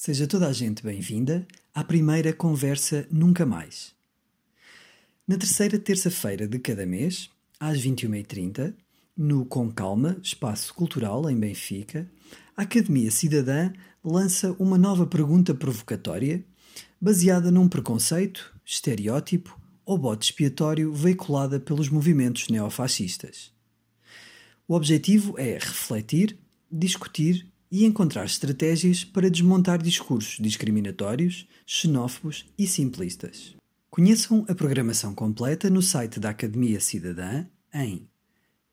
Seja toda a gente bem-vinda à primeira conversa Nunca Mais. Na terceira terça-feira de cada mês, às 21h30, no Com Calma, Espaço Cultural em Benfica, a Academia Cidadã lança uma nova pergunta provocatória baseada num preconceito, estereótipo ou bote expiatório veiculada pelos movimentos neofascistas. O objetivo é refletir, discutir e encontrar estratégias para desmontar discursos discriminatórios, xenófobos e simplistas. Conheçam a programação completa no site da Academia Cidadã em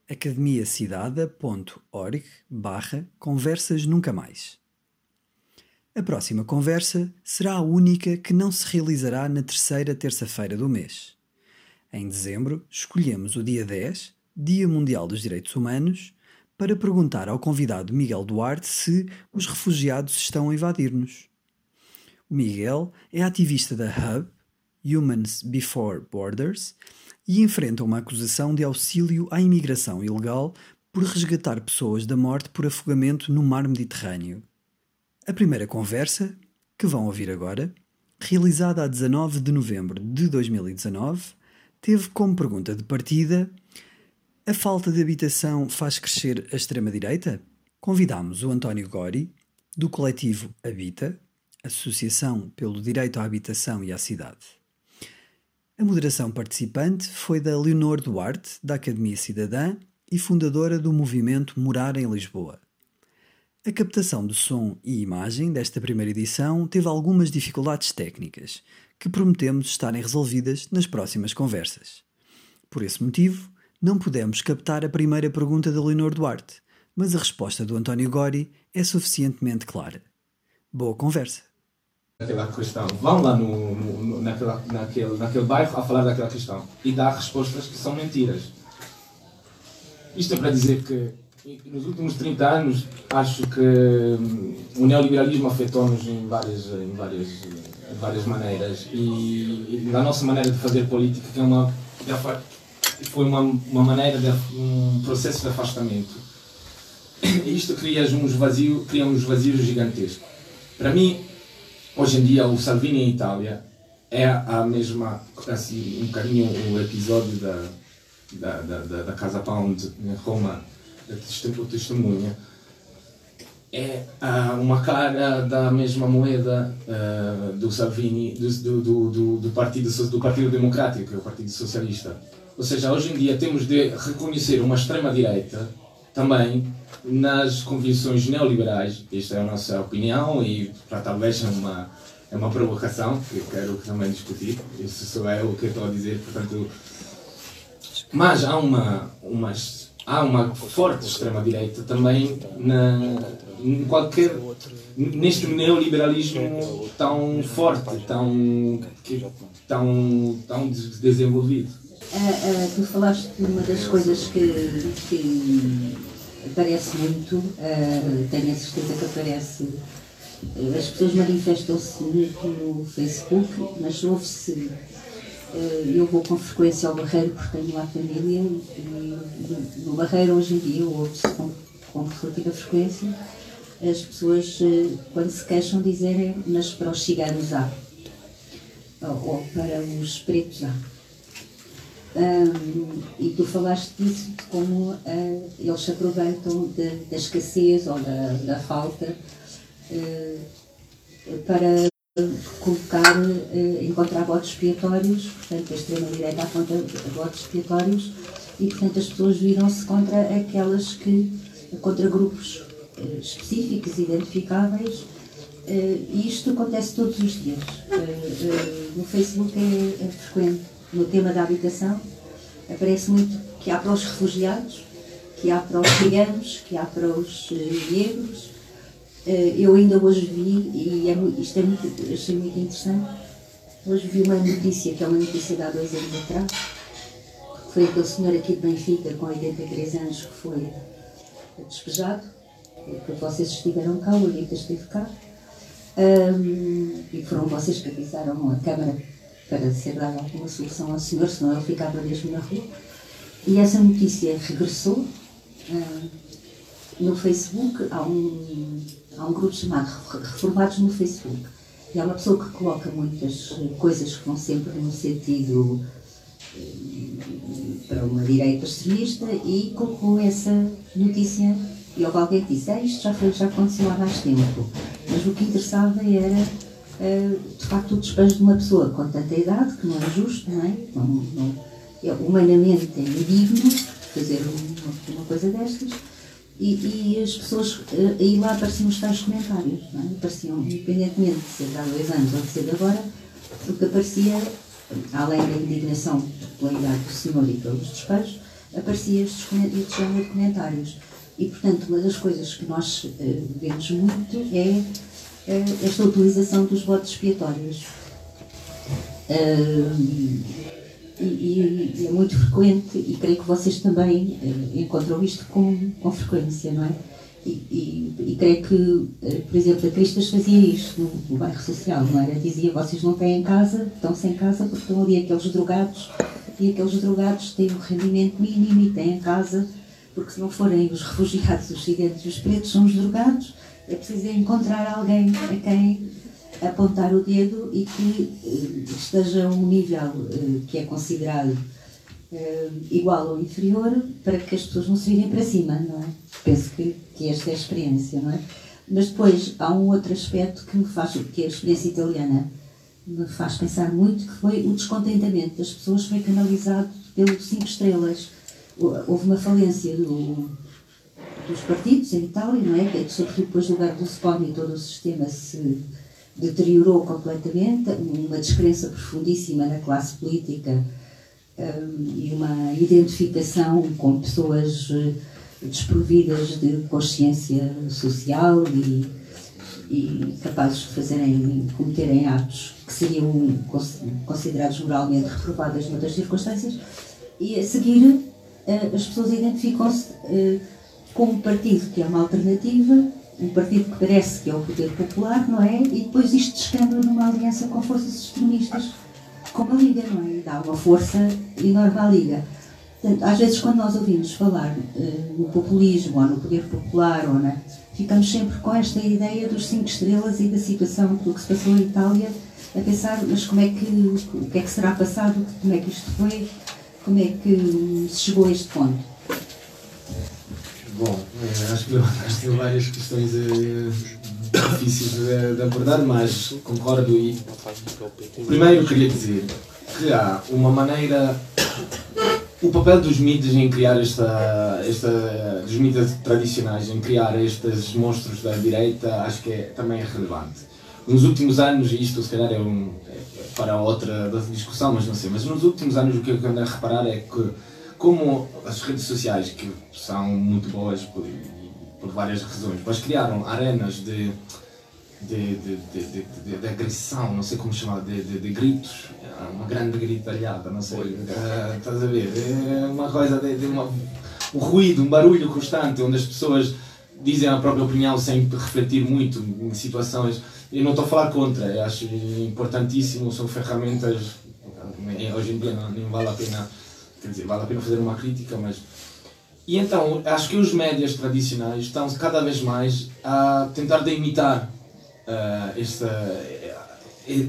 academiacidada.org barra conversas nunca mais. A próxima conversa será a única que não se realizará na terceira terça-feira do mês. Em dezembro, escolhemos o dia 10, Dia Mundial dos Direitos Humanos, para perguntar ao convidado Miguel Duarte se os refugiados estão a invadir-nos. O Miguel é ativista da Hub, Humans Before Borders, e enfrenta uma acusação de auxílio à imigração ilegal por resgatar pessoas da morte por afogamento no mar Mediterrâneo. A primeira conversa, que vão ouvir agora, realizada a 19 de novembro de 2019, teve como pergunta de partida: A falta de habitação faz crescer a extrema-direita? Convidámos o António Gori, do coletivo Habita, Associação pelo Direito à Habitação e à Cidade. A moderação participante foi da Leonor Duarte, da Academia Cidadã e fundadora do movimento Morar em Lisboa. A captação de som e imagem desta primeira edição teve algumas dificuldades técnicas, que prometemos estarem resolvidas nas próximas conversas. Por esse motivo, não pudemos captar a primeira pergunta da Leonor Duarte, mas a resposta do António Gori é suficientemente clara. Boa conversa! Aquela questão, vão lá no, no, naquela, naquele, naquele bairro a falar daquela questão e dar respostas que são mentiras. Isto é para dizer que nos últimos 30 anos, acho que hum, o neoliberalismo afetou-nos em várias, em, várias, em várias maneiras. E, na nossa maneira de fazer política, que é uma, foi uma, uma maneira de um processo de afastamento. Isto cria uns vazios, cria uns vazios gigantescos. Para mim, hoje em dia, o Salvini em Itália é a mesma, assim, um bocadinho o episódio da, da, da, da Casa Pound em Roma o testemunha, é uh, uma cara da mesma moeda uh, do Salvini, do, do, do, do, partido, do Partido Democrático, que é o Partido Socialista. Ou seja, hoje em dia temos de reconhecer uma extrema-direita também nas convicções neoliberais. Esta é a nossa opinião e para talvez é uma, é uma provocação que eu quero também discutir. Isso só é o que eu estou a dizer, portanto. Mas há uma, umas há uma forte extrema-direita também na, em qualquer neste neoliberalismo tão forte, tão, tão, tão desenvolvido. Uh, uh, tu falaste de uma das coisas que, que aparece muito, uh, tenho a certeza que aparece. As pessoas manifestam-se muito no Facebook, mas ouve-se eu vou com frequência ao Barreiro porque tenho lá família e no Barreiro hoje em dia ouve-se com, com relativa frequência as pessoas quando se queixam dizerem mas para os ciganos há ou para os pretos há um, e tu falaste disso de como uh, eles se aproveitam da escassez ou da, falta uh, para colocar, eh, encontrar votos expiatórios, portanto a extrema-direita aponta votos expiatórios e portanto as pessoas viram-se contra aquelas que, contra grupos específicos, identificáveis, e isto acontece todos os dias. No Facebook é, é frequente, no tema da habitação, aparece muito que há para os refugiados, que há para os ciganos, que há para os negros, eh, eu ainda hoje vi, e é, isto é muito, achei muito interessante, hoje vi uma notícia, que é uma notícia de há dois anos atrás, foi aquele senhor aqui de Benfica, com 83 anos, que foi despejado, que vocês estiveram cá, o Anitta esteve cá, um, e foram vocês que avisaram a Câmara para ser dada alguma solução ao senhor, senão ele ficava mesmo na rua. E essa notícia regressou. Uh, no Facebook há um há um grupo chamado Reformados no Facebook. E há uma pessoa que coloca muitas coisas que vão sempre no sentido para uma direita extremista e colocou essa notícia e houve alguém que disse, ah, isto já, foi, já aconteceu há mais tempo. Mas o que interessava era, de facto, o despejo de uma pessoa com tanta idade, que não é justo, não é? Não, não, é humanamente é indigno fazer uma, uma coisa destas. E, e, as pessoas, uh, aí lá apareciam os tais comentários, não é? Apareciam, independentemente de ser de há dois anos ou de ser de agora, porque aparecia, além da indignação pela idade do senhor e pelos despejos, aparecia estes, género de comentários. E, portanto, uma das coisas que nós uh, vemos muito é esta utilização dos votos expiatórios. E, e, é muito frequente, e creio que vocês também encontram isto com, com frequência, não é? E, e, e, creio que, por exemplo, a Cristas fazia isto no, no, bairro social, não era? Dizia: vocês não têm casa, estão sem casa porque estão ali aqueles drogados, e aqueles drogados têm um rendimento mínimo e têm casa porque se não forem os refugiados, os ciganos e os pretos, são os drogados, é preciso encontrar alguém a quem apontar o dedo e que uh, esteja a um nível uh, que é considerado uh, igual ou inferior para que as pessoas não se virem para cima, não é? Penso que, que esta é a experiência, não é? Mas depois há um outro aspecto que me faz, que a experiência italiana me faz pensar muito, que foi o descontentamento das pessoas foi canalizado pelo cinco estrelas houve uma falência do, dos partidos em Itália, não é? Sobretudo depois do Berlusconi, todo o sistema se deteriorou completamente, uma descrença profundíssima na classe política um, e uma identificação com pessoas eh, desprovidas de consciência social e, e capazes de fazerem, cometerem atos que seriam considerados moralmente reprovados noutras circunstâncias, e a seguir eh, as pessoas identificam-se com um partido que é uma alternativa, um partido que parece que é o poder popular, não é? E depois isto descamba numa aliança com forças extremistas, como a Liga, não é? Dá uma força enorme à Liga. Portanto, às vezes, quando nós ouvimos falar uh, no populismo ou no poder popular, ou na, ficamos sempre com esta ideia dos cinco estrelas e da situação do que se passou em Itália, a pensar, mas como é que, o que é que será passado, como é que isto foi, como é que se chegou a este ponto? Bom, é, acho que levantaste várias questões é, difíceis de, de, abordar, mas concordo e primeiro queria dizer que há uma maneira o papel dos mídias em criar esta, esta dos mídias tradicionais em criar estes monstros da direita acho que é, também é relevante nos últimos anos e isto se calhar é um para outra discussão, mas não sei. Mas nos últimos anos o que eu ando a reparar é que, como as redes sociais, que são muito boas por, por várias razões, mas criaram arenas de, de, de, de, de agressão, não sei como chamar, de, de, gritos, uma grande gritalhada, não sei. Uh, estás a ver? É uma coisa de, uma, um ruído, um barulho constante, onde as pessoas dizem a própria opinião sem refletir muito em situações eu não estou a falar contra, eu acho importantíssimo, são ferramentas, hoje em dia não, nem vale a pena, quer dizer, vale a pena fazer uma crítica, mas... E então, acho que os médias tradicionais estão cada vez mais a tentar de imitar uh, esta,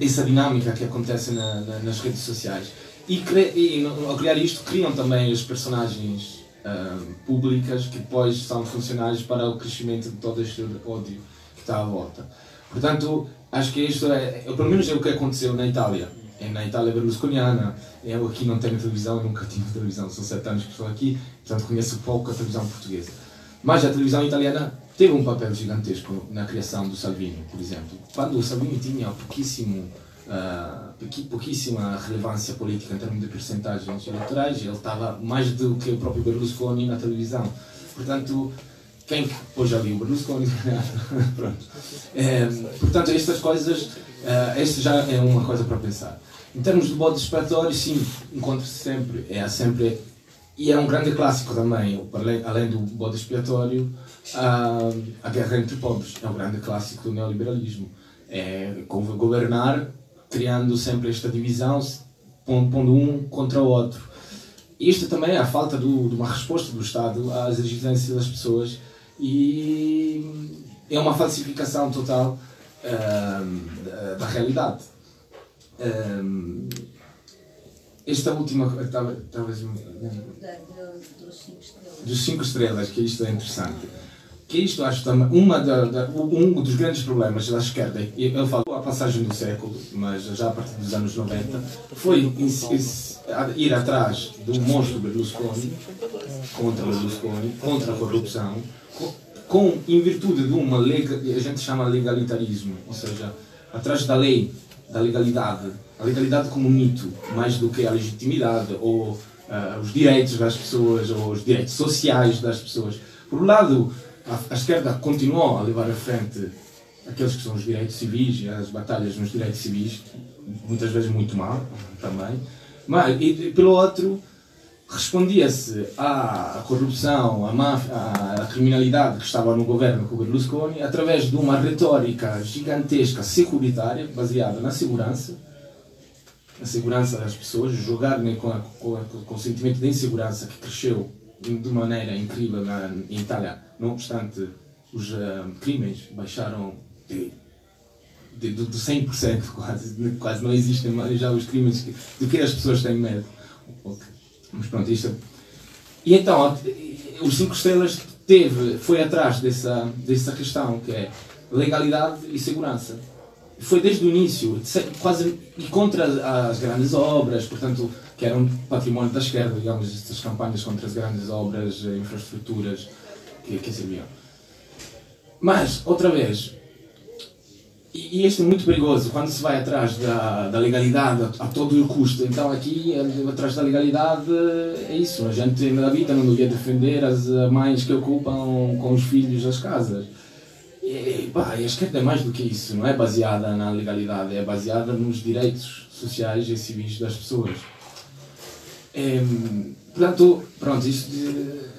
essa dinâmica que acontece na, na, nas redes sociais. E, e ao criar isto, criam também as personagens uh, públicas que depois são funcionais para o crescimento de todo este ódio que está à volta. Portanto, acho que isto é, pelo menos é o que aconteceu na Itália. É na Itália berlusconiana. Eu aqui não tenho televisão, nunca tive televisão, são sete anos que estou aqui, portanto conheço pouco a televisão portuguesa. Mas a televisão italiana teve um papel gigantesco na criação do Salvini, por exemplo. Quando o Salvini tinha pouquíssimo, uh, pouquíssima relevância política em termos de percentagens eleitorais, ele estava mais do que o próprio Berlusconi na televisão. Portanto, quem pôs ali o Berlusconi, pronto. É, portanto, estas coisas, uh, esta já é uma coisa para pensar. Em termos de bode expiatório, sim, encontra-se sempre, é sempre, e é um grande clássico também, além do bode expiatório, uh, a guerra entre pobres, é um grande clássico do neoliberalismo. É governar criando sempre esta divisão, pondo um contra o outro. Isto também é a falta do, de uma resposta do Estado às exigências das pessoas e, é uma falsificação total da, da, realidade. esta última. Talvez. Dos cinco estrelas, que isto é interessante que isto acho também uma da, da, um dos grandes problemas da esquerda, e eu falo a passagem do século, mas já a partir dos anos 90, foi ir atrás do monstro Berlusconi, contra Berlusconi, contra a corrupção, com, em virtude de uma lei que a gente chama legalitarismo, ou seja, atrás da lei, da legalidade, a legalidade como mito, mais do que a legitimidade ou uh, os direitos das pessoas ou os direitos sociais das pessoas. Por um lado, a, a esquerda continuou a levar à frente aqueles que são os direitos civis e as batalhas nos direitos civis, muitas vezes muito mal também, mas e, pelo outro respondia-se à corrupção, à máfia, à criminalidade que estava no governo com Berlusconi através de uma retórica gigantesca securitária baseada na segurança, na segurança das pessoas, jogar com, a, com, a, com o sentimento de insegurança que cresceu de maneira incrível na, em Itália. Não obstante, os uh, crimes baixaram de, de, de, de 100%, quase, quase não existem mais já os crimes que, do que as pessoas têm medo. Okay. Mas pronto, isto. E então, os 5 estrelas teve, foi atrás dessa, dessa questão que é legalidade e segurança. Foi desde o início, quase e contra as grandes obras, portanto, que eram património da esquerda, digamos, estas campanhas contra as grandes obras, eh, infraestruturas que, que serviam. Mas, outra vez, e, este é muito perigoso, quando se vai atrás da, da legalidade a, todo o custo. Então, aqui, atrás da legalidade, é isso. A gente na vida não devia defender as mães que ocupam com os filhos as casas. E, pá, a esquerda é mais do que isso, não é baseada na legalidade, é baseada nos direitos sociais e civis das pessoas. É, portanto, pronto, isto de.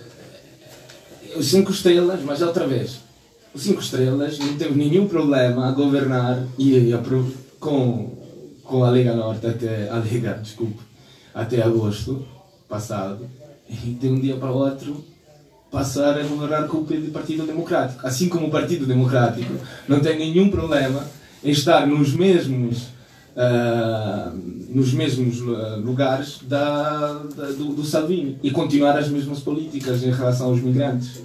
Os 5 estrelas, mas outra vez, os 5 estrelas não teve nenhum problema a governar e a, com, com a Liga Norte até. A Liga, desculpe, até agosto passado. E de um dia para o outro passar a governar com o Partido Democrático. Assim como o Partido Democrático não tem nenhum problema em estar nos mesmos uh, nos mesmos ah, lugares da, da do, do, Salvini e continuar as mesmas políticas em relação aos migrantes.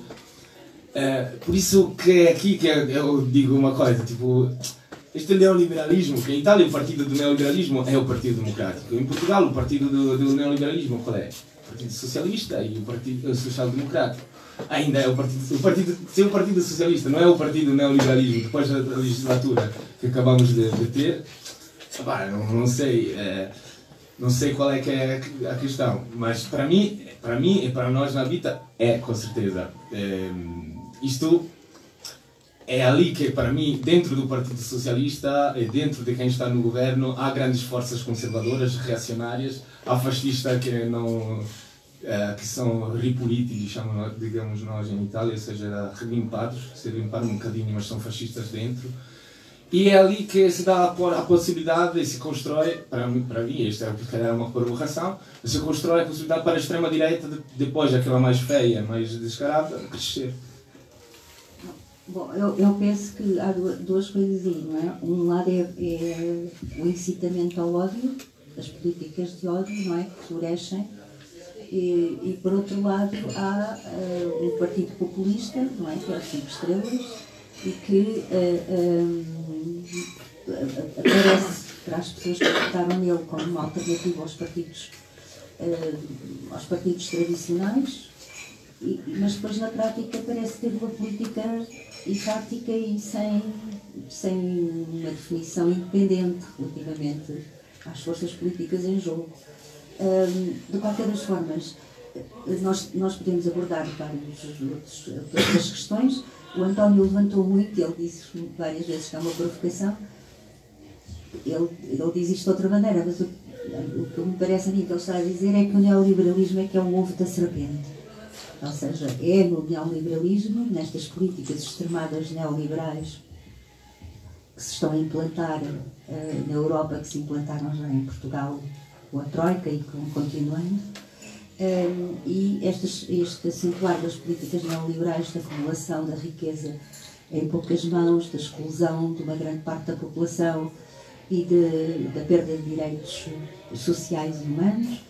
Uh, por isso que é aqui que eu digo uma coisa, tipo, este neoliberalismo, que em Itália o partido do neoliberalismo é o Partido Democrático, em Portugal o partido do, do neoliberalismo qual é? O Partido Socialista e o Partido Social Democrático. Ainda é o partido, o partido, é o Partido Socialista, não é o Partido Neoliberalismo, depois da legislatura que acabamos de, de ter, Bah, não, não sei. É, não sei qual é que é a questão, mas para mim, para mim e para nós na Vita é com certeza. É, isto é ali que, para mim, dentro do Partido Socialista dentro de quem está no governo, há grandes forças conservadoras, reacionárias, há fascistas que não é, que são ripuliti, chamam, digamos nós em Itália, ou seja, relimpados, se limparam um bocadinho, mas são fascistas dentro. E é ali que se dá a possibilidade e se constrói, para mim, para mim isto é calhar uma provocação, se constrói a possibilidade para a extrema-direita, de, depois daquela mais feia, mais descarada, crescer. Bom, eu, eu penso que há duas coisas aí, não é? Um lado é, é o incitamento ao ódio, as políticas de ódio, não é? Que florescem. E, e por outro lado há uh, o Partido Populista, não é? Que é o Cinco Estrelas, e que uh, aparece para as pessoas que votaram nele como uma alternativa aos partidos, uh, aos partidos tradicionais, mas depois na prática parece ter uma política errática e sem, sem uma definição independente relativamente às forças políticas em jogo. Um, de qualquer das formas, nós, nós podemos abordar várias outras questões, o António levantou muito, ele disse várias vezes que é uma provocação. Ele, ele diz isto de outra maneira, mas o, o que me parece a mim que ele está a dizer é que o neoliberalismo é que é o ovo da serpente. Ou seja, é no neoliberalismo, nestas políticas extremadas neoliberais que se estão a implantar uh, na Europa, que se implantaram já em Portugal com a Troika e que continuando, um, e estas, este acentuar das políticas neoliberais da acumulação da riqueza em poucas mãos, da exclusão de uma grande parte da população e de, da perda de direitos sociais e humanos.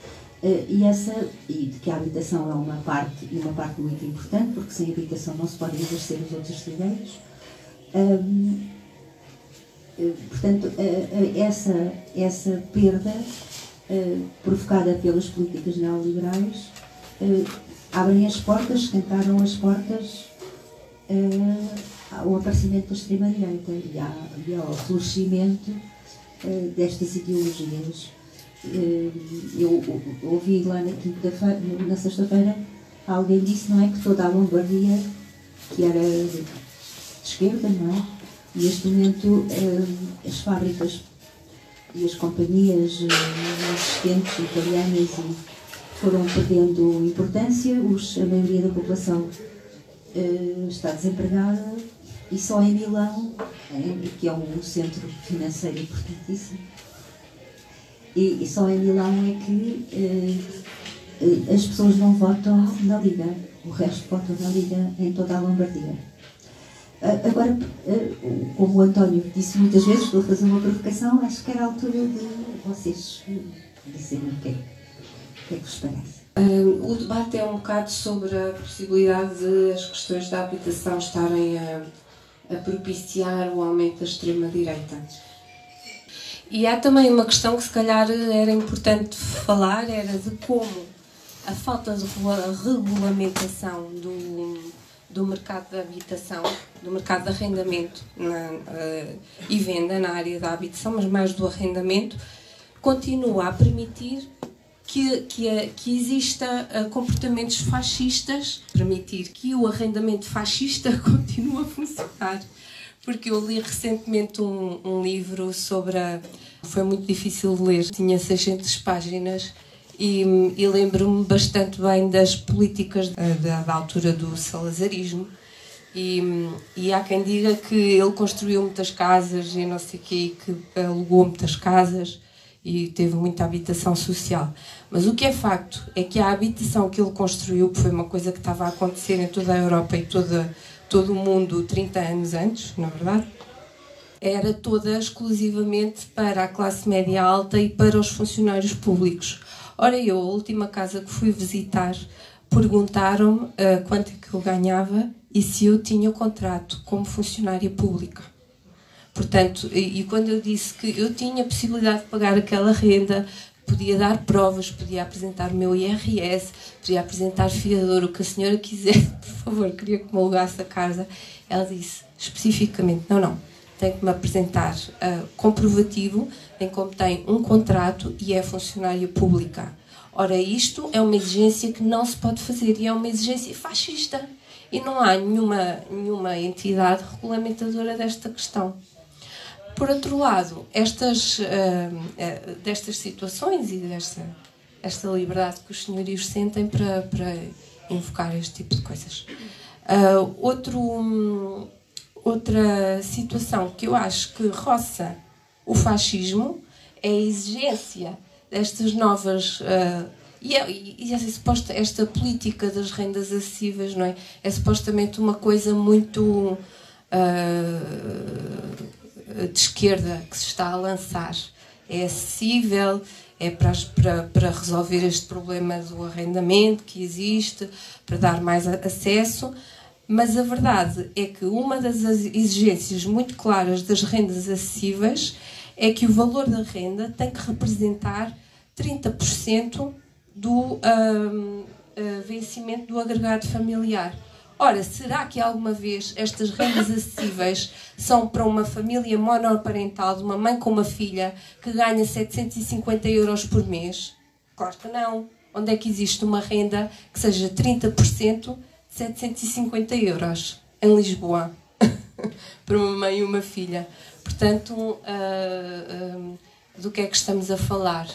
Uh, e essa e de que a habitação é uma parte e uma parte muito importante porque sem habitação não se podem exercer os outros direitos uh, portanto uh, essa essa perda provocada pelas políticas neoliberais abrem as portas tentaram as portas ao aparecimento da extrema direita e, ao florescimento destas ideologias eh, eu ouvi lá na, na sexta-feira, alguém disse, não é, que toda a Lombardia, que era de esquerda, não é? Neste momento, eh, as fábricas e as companhias eh, existentes italianas foram perdendo importância, os, a maioria da população está desempregada e só em Milão, que é um centro financeiro importantíssimo, e, e só em Milão é que eh, eh, as pessoas não votam na Liga, o resto votam na Liga em toda a Lombardia. Agora, uh, como o António disse muitas vezes, vou fazer uma provocação, acho que era a altura de vocês dizerem o que é, o que, é vos parece. O debate é um bocado sobre a possibilidade de as questões da habitação estarem a, a propiciar o aumento da extrema-direita. E há também uma questão que se calhar era importante falar, era de como a falta de regulamentação do, do mercado da habitação, do mercado de arrendamento na, uh, e venda na área da habitação, mas mais do arrendamento, continua a permitir que, que, que exista uh, comportamentos fascistas, permitir que o arrendamento fascista continue a funcionar porque eu li recentemente um, um livro sobre a... Foi muito difícil de ler, tinha 600 páginas e, e lembro-me bastante bem das políticas da, da altura do salazarismo. E, e, há quem diga que ele construiu muitas casas e não sei o quê, que alugou muitas casas e teve muita habitação social. Mas o que é facto é que a habitação que ele construiu, que foi uma coisa que estava a acontecer em toda a Europa e toda todo o mundo 30 anos antes, na verdade, era toda exclusivamente para a classe média alta e para os funcionários públicos. Ora, eu, a última casa que fui visitar, perguntaram-me uh, quanto é que eu ganhava e se eu tinha contrato como funcionária pública. Portanto, e, e, quando eu disse que eu tinha possibilidade de pagar aquela renda, podia dar provas, podia apresentar o meu IRS, podia apresentar fiador, o que a senhora quiser, por favor, queria que me alugasse a casa. Ela disse especificamente: não, não, tem que me apresentar uh, comprovativo em como tem um contrato e é funcionária pública. Ora, isto é uma exigência que não se pode fazer e é uma exigência fascista. E não há nenhuma, nenhuma entidade regulamentadora desta questão. Por outro lado, estas, uh, uh, destas situações e desta esta liberdade que os senhorios sentem para, para invocar este tipo de coisas. Uh, outro, um, outra situação que eu acho que roça o fascismo é a exigência destas novas. Uh, e, é, e essa, suposta, esta política das rendas acessíveis não é? é supostamente uma coisa muito. Uh, de esquerda que se está a lançar é acessível, é para, para, para resolver este problema do arrendamento que existe, para dar mais acesso, mas a verdade é que uma das exigências muito claras das rendas acessíveis é que o valor da renda tem que representar 30% do um, uh, vencimento do agregado familiar. Ora, será que alguma vez estas rendas acessíveis são para uma família monoparental de uma mãe com uma filha que ganha 750 euros por mês? Claro que não. Onde é que existe uma renda que seja 30% de 750 euros? Em Lisboa. para uma mãe e uma filha. Portanto, uh, uh, do que é que estamos a falar?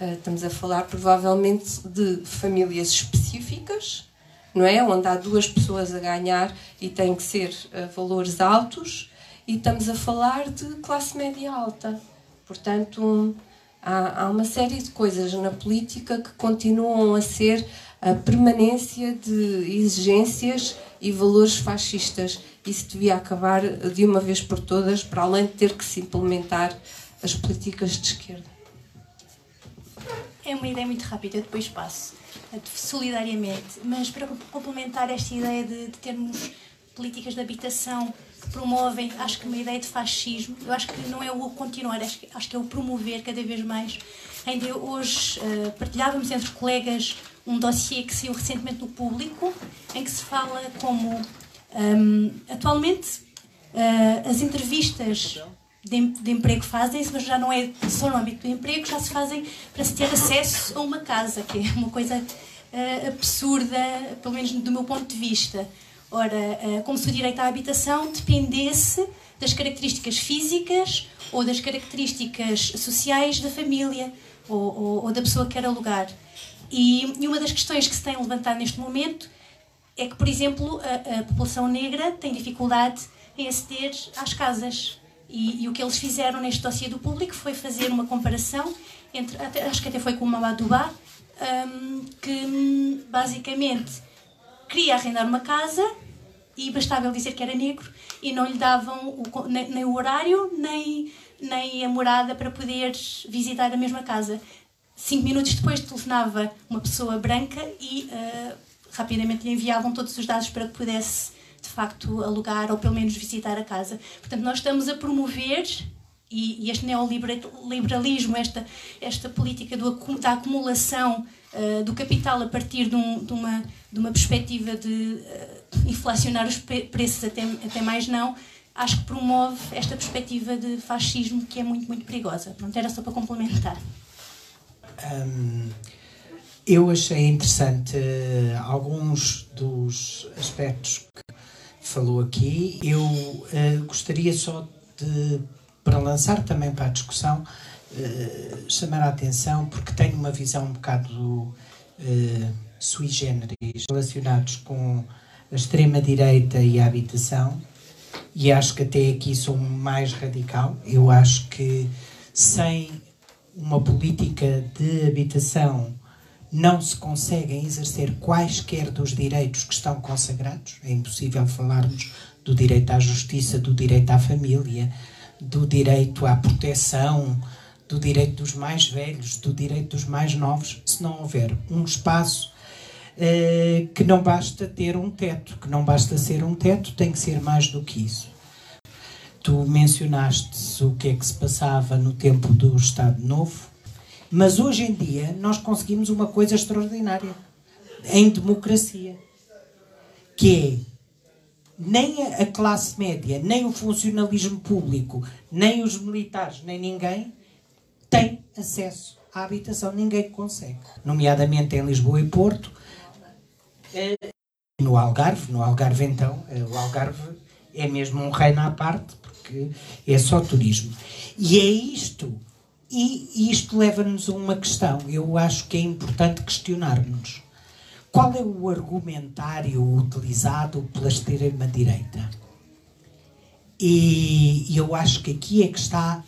Uh, estamos a falar provavelmente de famílias específicas não é? Onde há duas pessoas a ganhar e tem que ser uh, valores altos, e estamos a falar de classe média alta. Portanto, há, há uma série de coisas na política que continuam a ser a permanência de exigências e valores fascistas. Isso devia acabar de uma vez por todas, para além de ter que se implementar as políticas de esquerda. É uma ideia muito rápida, depois passo. Solidariamente. Mas para complementar esta ideia de, de termos políticas de habitação que promovem, acho que uma ideia de fascismo, eu acho que não é o continuar, acho que, acho que é o promover cada vez mais. Ainda hoje uh, partilhávamos entre colegas um dossiê que saiu recentemente do público, em que se fala como um, atualmente uh, as entrevistas de, de emprego fazem-se, mas já não é só no âmbito do emprego, já se fazem para se ter acesso a uma casa, que é uma coisa uh, absurda, pelo menos do meu ponto de vista. Ora, uh, como se o direito à habitação dependesse das características físicas ou das características sociais da família ou, ou, ou da pessoa que quer alugar. E, e, uma das questões que se tem levantado neste momento é que, por exemplo, a, a população negra tem dificuldade em aceder às casas. E, e, o que eles fizeram neste dossiê do público foi fazer uma comparação entre, até, acho que até foi com o Mamadouba, um, que basicamente queria arrendar uma casa e bastava ele dizer que era negro e não lhe davam o, nem, nem, o horário nem, nem a morada para poder visitar a mesma casa. Cinco minutos depois telefonava uma pessoa branca e uh, rapidamente lhe enviavam todos os dados para que pudesse de facto alugar ou pelo menos visitar a casa. Portanto, nós estamos a promover e, e este neoliberalismo, esta, esta política do, da acumulação uh, do capital a partir de, um, de, uma, de uma perspectiva de uh, inflacionar os preços até, até mais não, acho que promove esta perspectiva de fascismo que é muito, muito perigosa. Pronto, era só para complementar. Um, eu achei interessante uh, alguns dos aspectos que falou aqui. Eu uh, gostaria só de, para lançar também para a discussão, uh, chamar a atenção, porque tenho uma visão um bocado sui generis relacionados com a extrema-direita e a habitação, e acho que até aqui sou mais radical. Eu acho que sem uma política de habitação não se conseguem exercer quaisquer dos direitos que estão consagrados. É impossível falarmos do direito à justiça, do direito à família, do direito à proteção, do direito dos mais velhos, do direito dos mais novos, se não houver um espaço eh, que não basta ter um teto, que não basta ser um teto, tem que ser mais do que isso. Tu mencionaste o que é que se passava no tempo do Estado Novo, mas hoje em dia nós conseguimos uma coisa extraordinária em democracia, que é nem a classe média, nem o funcionalismo público, nem os militares, nem ninguém tem acesso à habitação. Ninguém consegue. Nomeadamente em Lisboa e Porto. No Algarve, no Algarve então, o Algarve é mesmo um reino à parte, porque é só turismo. E é isto e isto leva-nos a uma questão. Eu acho que é importante questionarmos. Qual é o argumentário utilizado pela extrema-direita? E eu acho que aqui é que está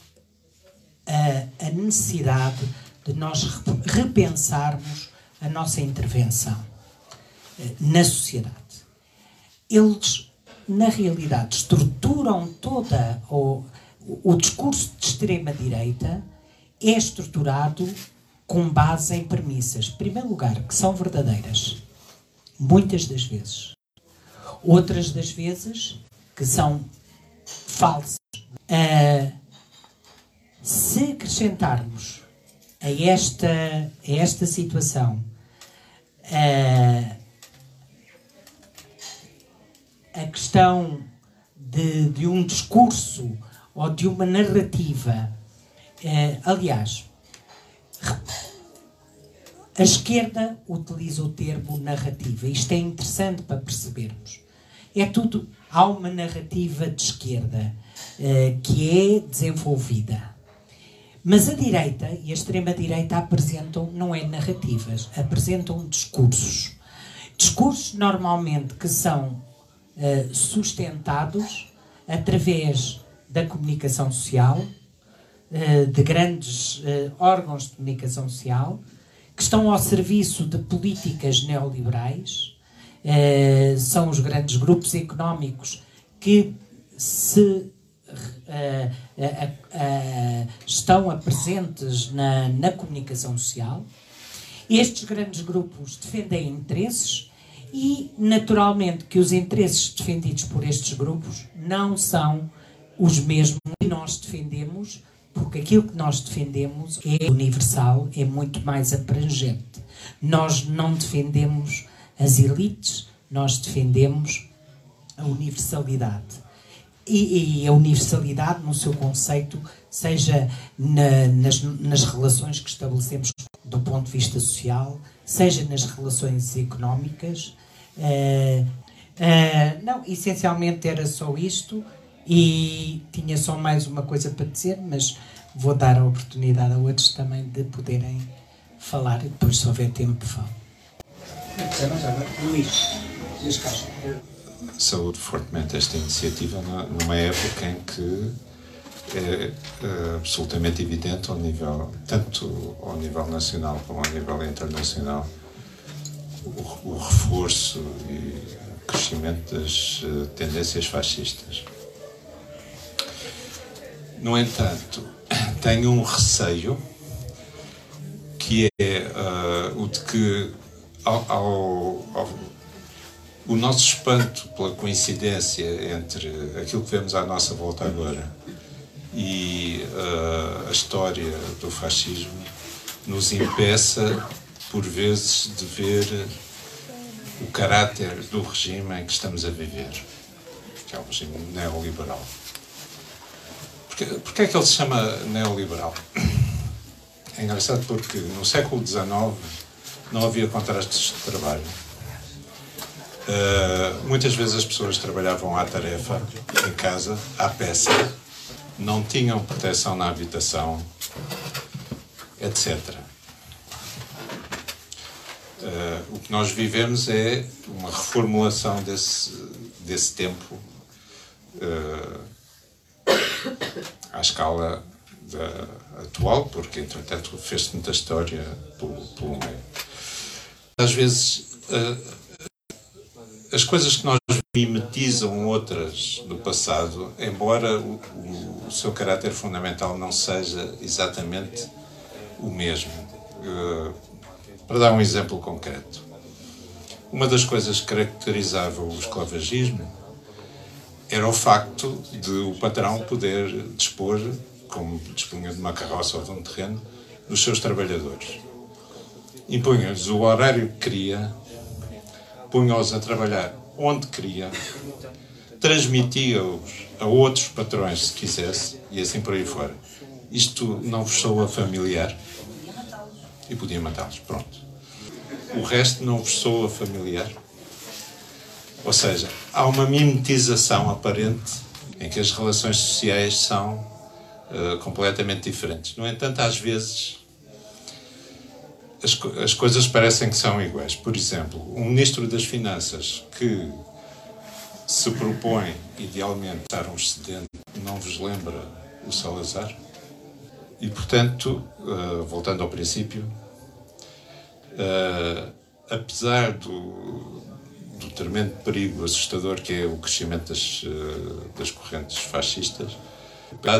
a, a necessidade de nós repensarmos a nossa intervenção eh, na sociedade. Eles, na realidade, estruturam toda o, o discurso de extrema-direita é estruturado com base em premissas, em primeiro lugar, que são verdadeiras, muitas das vezes. Outras das vezes que são falsas. Uh, se acrescentarmos a esta, a esta situação uh, a questão de, de um discurso ou de uma narrativa é, aliás, a esquerda utiliza o termo narrativa. Isto é interessante para percebermos. É tudo. Há uma narrativa de esquerda uh, que é desenvolvida. Mas a direita e a extrema-direita apresentam, não é narrativas, apresentam discursos. Discursos normalmente que são uh, sustentados através da comunicação social, de grandes uh, órgãos de comunicação social que estão ao serviço de políticas neoliberais, uh, são os grandes grupos económicos que se estão presentes na, na comunicação social. Estes grandes grupos defendem interesses e, naturalmente, que os interesses defendidos por estes grupos não são os mesmos que nós defendemos, porque aquilo que nós defendemos é universal, é muito mais abrangente. Nós não defendemos as elites, nós defendemos a universalidade. E, e a universalidade, no seu conceito, seja na, nas, nas relações que estabelecemos do ponto de vista social, seja nas relações económicas. Uh, uh, não, essencialmente era só isto e tinha só mais uma coisa para dizer, mas vou dar a oportunidade a outros também de poderem falar e depois, se houver tempo, falo. Luís, Saúde fortemente esta iniciativa numa época em que é, é absolutamente evidente ao nível, tanto ao nível nacional como ao nível internacional, o, o reforço e o crescimento das uh, tendências fascistas. No entanto, tenho um receio que é uh, o de que ao, ao, ao, o nosso espanto pela coincidência entre aquilo que vemos à nossa volta agora e uh, a história do fascismo nos impeça, por vezes, de ver o caráter do regime em que estamos a viver, que é o regime neoliberal. Porquê, é que ele se chama neoliberal? É engraçado porque no século XIX não havia contrastes de trabalho. Uh, muitas vezes as pessoas trabalhavam à tarefa, em casa, à peça, não tinham proteção na habitação, etc. Uh, eh, o que nós vivemos é uma reformulação desse, desse tempo uh, escala da atual, porque entretanto fez-se muita história pelo, pelo meio. Às vezes uh, as coisas que nós mimetizam outras do passado, embora o, o, o seu caráter fundamental não seja exatamente o mesmo. Uh, para dar um exemplo concreto, uma das coisas que caracterizava o esclavagismo era o facto de o patrão poder dispor, como dispunha de uma carroça ou de um terreno, dos seus trabalhadores. Impunha-lhes o horário que queria, punha-os a trabalhar onde queria, transmitia-os a outros patrões se quisesse e assim por aí fora. Isto não vos soa familiar? E podia matá-los, pronto. O resto não vos soa familiar? Ou seja, há uma mimetização aparente em que as relações sociais são uh, completamente diferentes. No entanto, às vezes as, as coisas parecem que são iguais. Por exemplo, um ministro das Finanças que se propõe, idealmente, dar um excedente, não vos lembra o Salazar? E, portanto, uh, voltando ao princípio, uh, apesar do, do tremendo perigo assustador que é o crescimento das, uh, das correntes fascistas,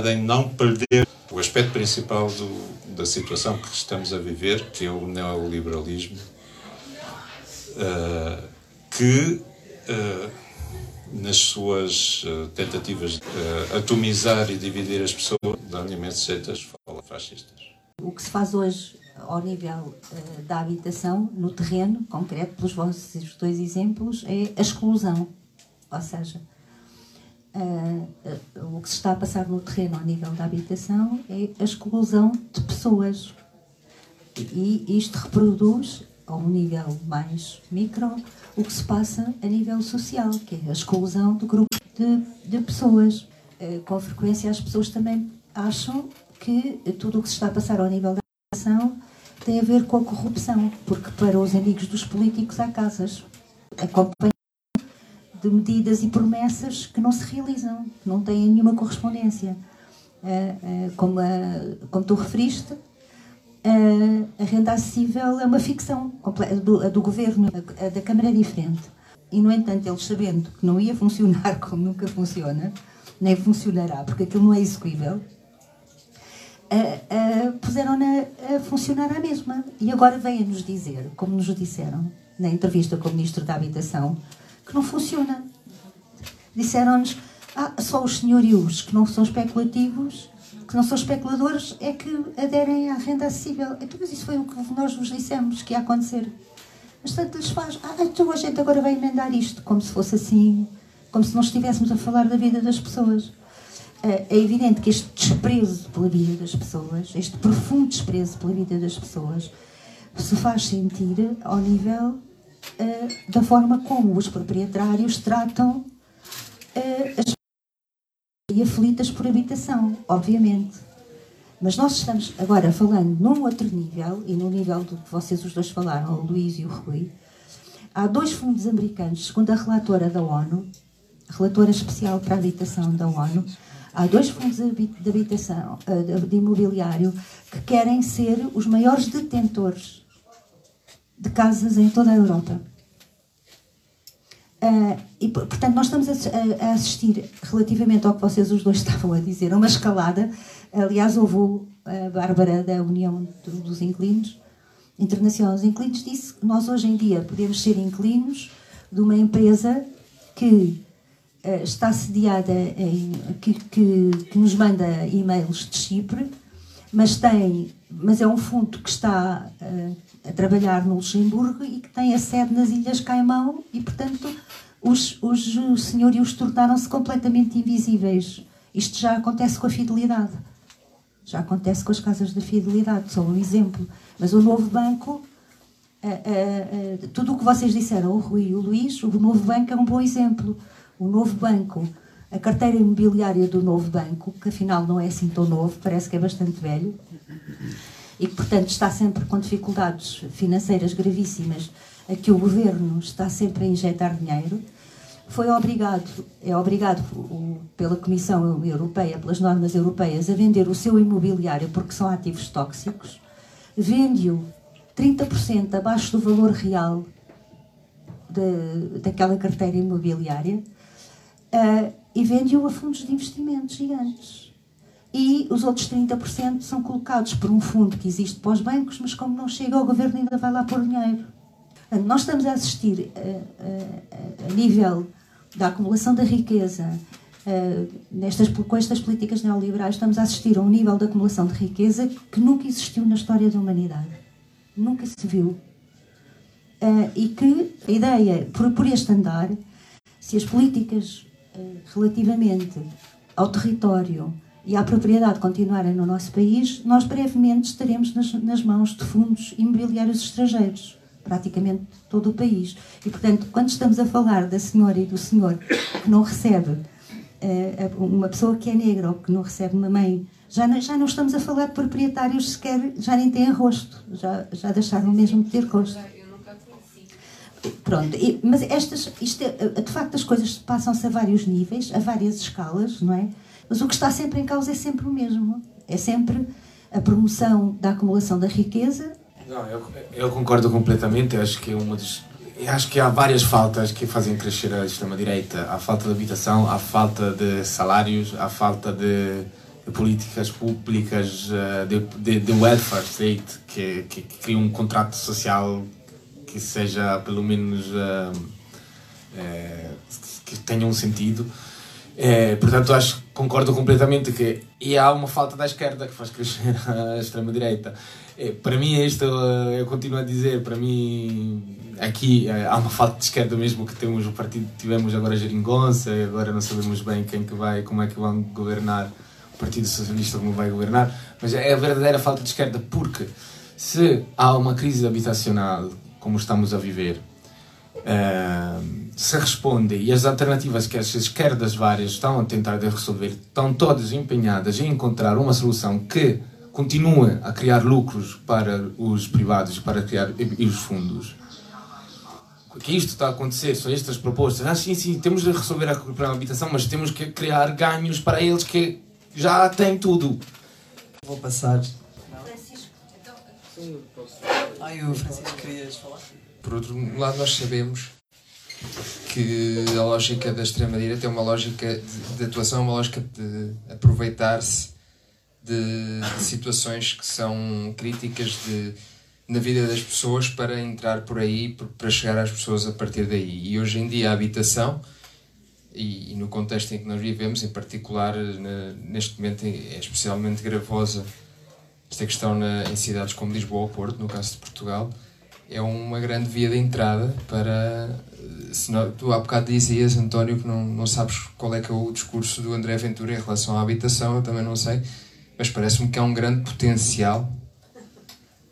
em não perder o aspecto principal do, da situação que estamos a viver, que é o neoliberalismo, uh, que uh, nas suas uh, tentativas de atomizar e dividir as pessoas, dão imensos jeitas fascistas. O que se faz hoje ao nível da habitação, no terreno concreto, pelos vossos dois exemplos, é a exclusão. Ou seja, Uh, uh, o que se está a passar no terreno ao nível da habitação é a exclusão de pessoas. E isto reproduz, a um nível mais micro, o que se passa a nível social, que é a exclusão de grupos de, de pessoas. Uh, com frequência, as pessoas também acham que tudo o que se está a passar ao nível da habitação tem a ver com a corrupção, porque para os amigos dos políticos há casas. Acompanham de medidas e promessas que não se realizam, que não têm nenhuma correspondência. Eh, eh, como, a, como tu referiste, a renda acessível é uma ficção, do, a do governo, a da Câmara é diferente. E, no entanto, eles sabendo que não ia funcionar como nunca funciona, nem funcionará, porque aquilo não é execuível, uh, puseram-na a funcionar à mesma. E agora vêm-nos dizer, como nos disseram na entrevista com o Ministro da Habitação, que não funciona. Disseram-nos, ah, só os senhorios que não são especulativos, que não são especuladores, é que aderem à renda acessível. Então, mas isso foi o que nós vos dissemos que ia acontecer. Mas tanto lhes faz, ah, então a gente agora vai emendar isto, como se fosse assim, como se não estivéssemos a falar da vida das pessoas. É, é evidente que este desprezo pela vida das pessoas, este profundo desprezo pela vida das pessoas, se faz sentir ao nível uh, da forma como os proprietários tratam uh, as e aflitas por habitação, obviamente. Mas nós estamos agora falando num outro nível, e no nível do que vocês os dois falaram, o Luís e o Rui. Há dois fundos americanos, segundo a relatora da ONU, relatora especial para a habitação da ONU, há dois fundos de habitação, eh, de imobiliário, que querem ser os maiores detentores de casas em toda a Europa. Uh, e, portanto, nós estamos a, assistir, relativamente ao que vocês os dois estavam a dizer, a uma escalada. Aliás, houve a Bárbara da União dos Inquilinos, Internacional dos Inquilinos, disse que nós hoje em dia podemos ser inquilinos de uma empresa que está sediada em. Que, que, que nos manda e-mails de Chipre, mas, tem, mas é um fundo que está. Uh, a trabalhar no Luxemburgo e que tem a sede nas Ilhas Caimão e, portanto, os, os senhorios tornaram-se completamente invisíveis. Isto já acontece com a fidelidade. Já acontece com as casas da fidelidade, só um exemplo. Mas o novo banco, uh, tudo o que vocês disseram, o Rui e o Luís, o novo banco é um bom exemplo. O novo banco, a carteira imobiliária do novo banco, que afinal não é assim tão novo, parece que é bastante velho, e que, portanto, está sempre com dificuldades financeiras gravíssimas, a que o governo está sempre a injetar dinheiro, foi obrigado, é obrigado pela Comissão Europeia, pelas normas europeias, a vender o seu imobiliário porque são ativos tóxicos, vende-o 30% abaixo do valor real de, daquela carteira imobiliária uh, e vende-o a fundos de investimentos gigantes e os outros 30% são colocados por um fundo que existe para os bancos, mas como não chega ao governo ainda vai lá pôr dinheiro. Nós estamos a assistir a, a, nível da acumulação da riqueza, a, nestas, com estas políticas neoliberais, estamos a assistir a um nível de acumulação de riqueza que nunca existiu na história da humanidade. Nunca se viu. e que a ideia, por, por este andar, se as políticas relativamente ao território, e à propriedade continuarem no nosso país, nós brevemente estaremos nas, nas mãos de fundos imobiliários estrangeiros, praticamente todo o país. E, portanto, quando estamos a falar da senhora e do senhor que não recebe, uh, uma pessoa que é negra ou que não recebe uma mãe, já não, já não estamos a falar de proprietários sequer, já nem têm rosto, já, já deixaram mesmo de ter rosto. Pronto, e, mas estas, isto é, de facto as coisas passam-se a vários níveis, a várias escalas, não é? Mas o que está sempre em causa é sempre o mesmo. É sempre a promoção da acumulação da riqueza. Não, eu, eu concordo completamente. Eu acho que é uma acho que há várias faltas que fazem crescer a extrema-direita. Há falta de habitação, há falta de salários, há falta de, de políticas públicas, eh, de, de, de welfare state, que, que, que cria um contrato social que seja pelo menos uh, que tenha um sentido. É, portanto, acho concordo completamente que e há uma falta da esquerda que faz crescer a extrema direita. É, para mim isto eu continuo a dizer, para mim aqui é, há uma falta de esquerda mesmo que temos o partido tivemos agora geringonça, agora não sabemos bem quem que vai, como é que vão governar o Partido Socialista como vai governar, mas é a verdadeira falta de esquerda porque se há uma crise habitacional como estamos a viver, uh, se responde e as alternativas que as esquerdas várias estão a tentar resolver estão todas empenhadas em encontrar uma solução que continue a criar lucros para os privados para criar e os fundos que isto está a acontecer, são estas propostas. Ah, sim, sim, temos de resolver a problema da habitação, mas temos que criar ganhos para eles que já têm tudo. Vou passar. Francisco, então. Sim, eu Francisco querias falar? Por outro lado, nós sabemos que a lógica da extrema-direita é uma lógica de, de atuação, uma lógica de aproveitar-se de, de, situações que são críticas de, na vida das pessoas para entrar por aí, para chegar às pessoas a partir daí. E hoje em dia a habitação, e, e no contexto em que nós vivemos, em particular na, neste momento é especialmente gravosa esta questão na, em cidades como Lisboa ou Porto, no caso de Portugal, é uma grande via de entrada para. Não, tu há bocado dizias, António, que não, não sabes qual é que é o discurso do André Ventura em relação à habitação, eu também não sei, mas parece-me que há um grande potencial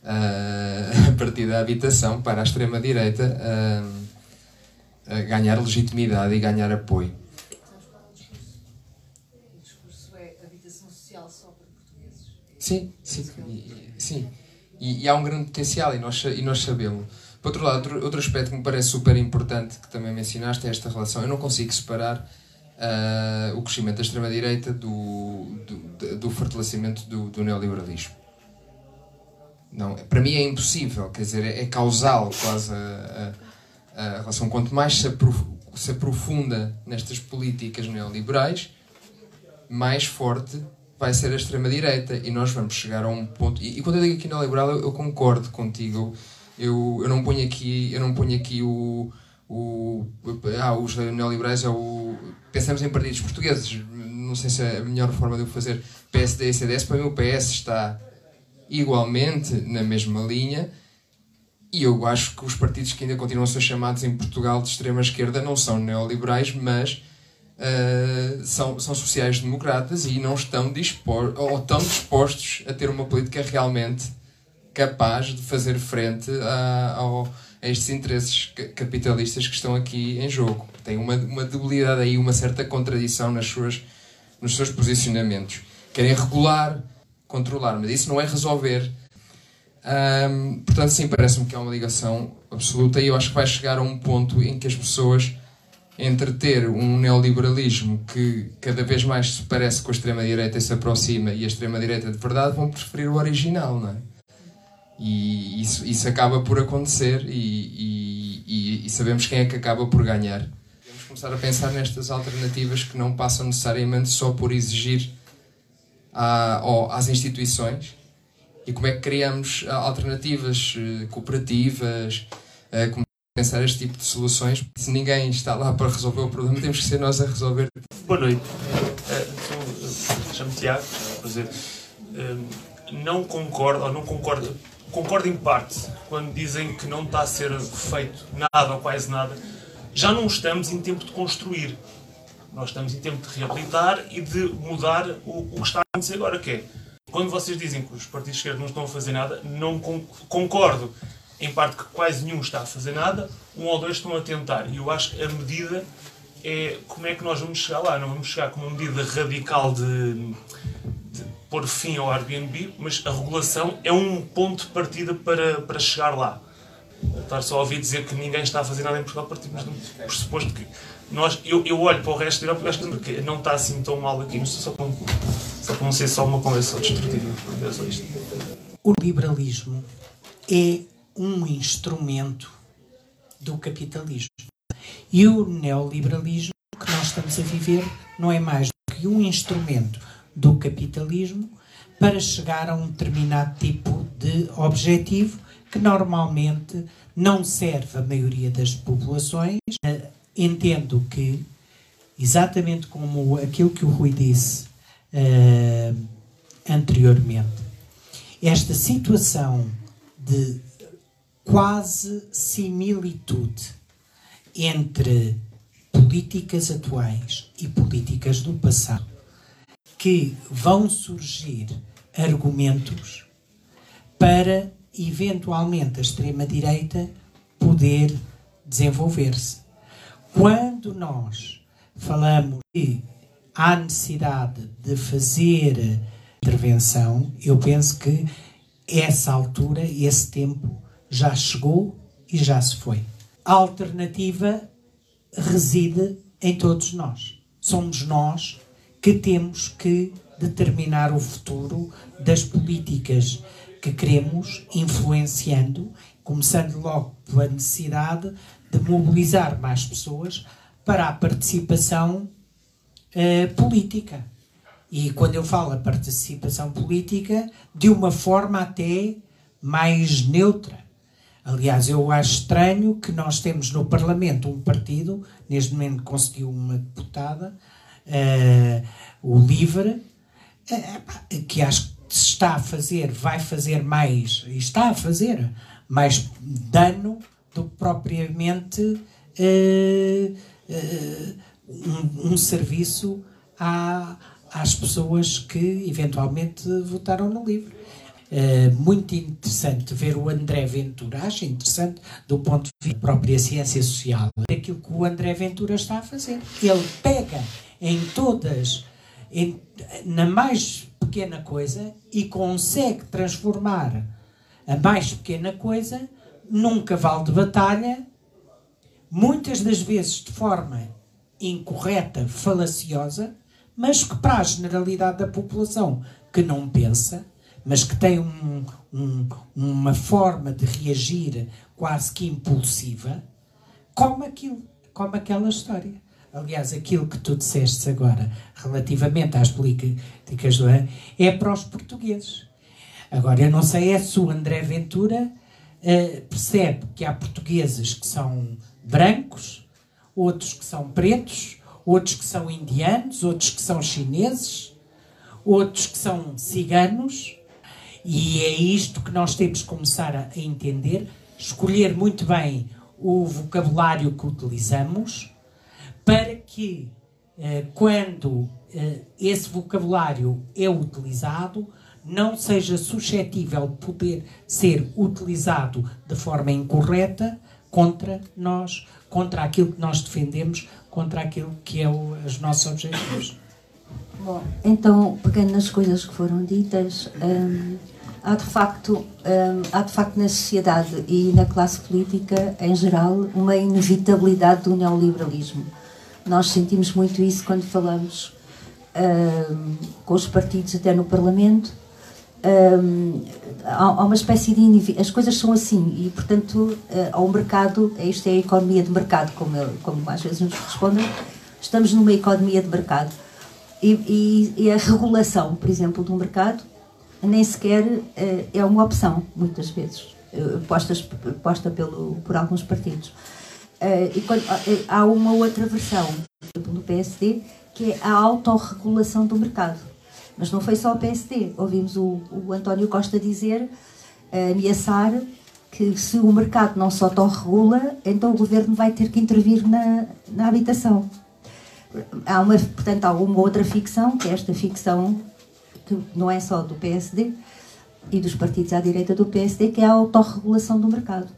uh, a partir da habitação para a extrema-direita uh, ganhar legitimidade e ganhar apoio. O discurso é habitação social só para portugueses? Sim, sim. E, sim. E, e, há um grande potencial e nós, e nós sabemos. Por outro lado, outro, outro aspecto que me parece super importante, que também mencionaste, é esta relação. Eu não consigo separar uh, o crescimento da extrema-direita do, do, do fortalecimento do, do, neoliberalismo. Não, para mim é impossível, quer dizer, é, é causal quase a, a, a, relação. Quanto mais se, aprof, se aprofunda nestas políticas neoliberais, mais forte vai ser a extrema-direita e nós vamos chegar a um ponto. E, e quando eu digo aqui neoliberal, eu, eu concordo contigo. Eu, eu, não ponho aqui, eu não ponho aqui o. o ah, os neoliberais é o. Pensamos em partidos portugueses. Não sei se é a melhor forma de eu fazer PSD e CDS. Para mim, o PS está igualmente na mesma linha. E eu acho que os partidos que ainda continuam a ser chamados em Portugal de extrema-esquerda não são neoliberais, mas uh, são, são sociais-democratas e não estão dispostos, ou estão dispostos a ter uma política realmente capaz de fazer frente a, a, estes interesses capitalistas que estão aqui em jogo. Tem uma, uma debilidade aí, uma certa contradição nas suas, nos seus posicionamentos. Querem regular, controlar, mas isso não é resolver. Portanto, sim, parece-me que há uma ligação absoluta e eu acho que vai chegar a um ponto em que as pessoas entre ter um neoliberalismo que cada vez mais se parece com a extrema-direita e se aproxima e a extrema-direita de verdade vão preferir o original, não é? E isso, isso acaba por acontecer e, e, e sabemos quem é que acaba por ganhar. Devemos começar a pensar nestas alternativas que não passam necessariamente só por exigir à, às instituições e como é que criamos alternativas eh, cooperativas, eh, pensar este tipo de soluções. Se ninguém está lá para resolver o problema, temos que ser nós a resolver. Boa noite. Uh, Chamo-me Tiago. Prazer. Uh, não concordo, ou não concordo, concordo em parte, quando dizem que não está a ser feito nada ou quase nada. Já não estamos em tempo de construir. Nós estamos em tempo de reabilitar e de mudar o, o que está a acontecer agora, que é, quando vocês dizem que os partidos esquerdos não estão a fazer nada, não concordo em parte que quase nenhum está a fazer nada, um ou dois estão a tentar. E eu acho que a medida é como é que nós vamos chegar lá. Não vamos chegar com uma medida radical de, de pôr fim ao Airbnb, mas a regulação é um ponto de partida para, para chegar lá. Estar só a ouvir dizer que ninguém está a fazer nada em Portugal, partimos do pressuposto que nós, eu, eu olho para o resto da Europa e acho que não está assim tão mal aqui, não só para, só para não ser só uma conversa destrutiva. O liberalismo é um instrumento do capitalismo. E o neoliberalismo que nós estamos a viver não é mais do que um instrumento do capitalismo para chegar a um determinado tipo de objetivo que normalmente não serve a maioria das populações. Entendo que, exatamente como aquilo que o Rui disse uh, anteriormente, esta situação de quase similitude entre políticas atuais e políticas do passado, que vão surgir argumentos para eventualmente a extrema-direita poder desenvolver-se. Quando nós falamos que há necessidade de fazer intervenção, eu penso que essa altura, esse tempo, já chegou e já se foi. A alternativa reside em todos nós. Somos nós que temos que determinar o futuro das políticas que queremos, influenciando, começando logo pela necessidade de mobilizar mais pessoas para a participação uh, política. E quando eu falo a participação política, de uma forma até mais neutra. Aliás, eu acho estranho que nós temos no Parlamento um partido, neste momento conseguiu uma deputada, uh, o LIVRE, uh, que acho que está a fazer, vai fazer mais, e está a fazer mais dano do que propriamente uh, um, um, serviço à, às pessoas que eventualmente votaram no LIVRE. Uh, muito interessante ver o André Ventura, acho interessante do ponto de vista da própria ciência social, aquilo que o André Ventura está a fazer. Ele pega em todas, em, na mais pequena coisa e consegue transformar a mais pequena coisa num cavalo de batalha, muitas das vezes de forma incorreta, falaciosa, mas que para a generalidade da população que não pensa, mas que tem um, um, uma forma de reagir quase que impulsiva, como aquilo, como aquela história. Aliás, aquilo que tu disseste agora, relativamente às políticas do ano, é para os portugueses. Agora, eu não sei é se o André Ventura uh, percebe que há portugueses que são brancos, outros que são pretos, outros que são indianos, outros que são chineses, outros que são ciganos, e é isto que nós temos que começar a entender, escolher muito bem o vocabulário que utilizamos, para que, eh, quando eh, esse vocabulário é utilizado, não seja suscetível de poder ser utilizado de forma incorreta contra nós, contra aquilo que nós defendemos, contra aquilo que é o, os nossos objetivos. Bom, então, pegando nas coisas que foram ditas, hum, há, de facto, hum, há de facto na sociedade e na classe política em geral uma inevitabilidade do neoliberalismo. Nós sentimos muito isso quando falamos hum, com os partidos até no Parlamento. Hum, há, há, uma espécie de as coisas são assim e portanto uh, ao mercado isto é a economia de mercado como, eu, como às vezes nos respondem estamos numa economia de mercado e, e, e a regulação, por exemplo, do mercado nem sequer uh, é uma opção, muitas vezes, uh, postas, posta pelo, por alguns partidos. Uh, e quando, há uma outra versão, do PSD, que é a autorregulação do mercado. Mas não foi só o PSD. Ouvimos o, o António Costa dizer, ameaçar, que se o mercado não se autorregula, então o governo vai ter que intervir na, na habitação há uma, portanto, há uma outra ficção, que é esta ficção que não é só do PSD e dos partidos à direita do PSD, que é a autorregulação do mercado.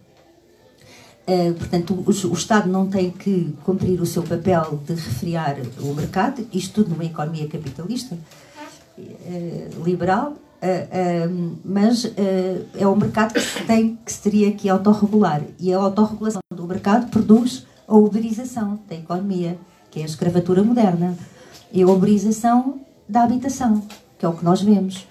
Uh, portanto, o, o, Estado não tem que cumprir o seu papel de refriar o mercado, isto tudo numa economia capitalista, uh, liberal, uh, mas é o mercado que se, tem, que se teria que autorregular. E a autorregulação do mercado produz a uberização da economia que é a escravatura moderna, e a uberização da habitação, que é o que nós vemos.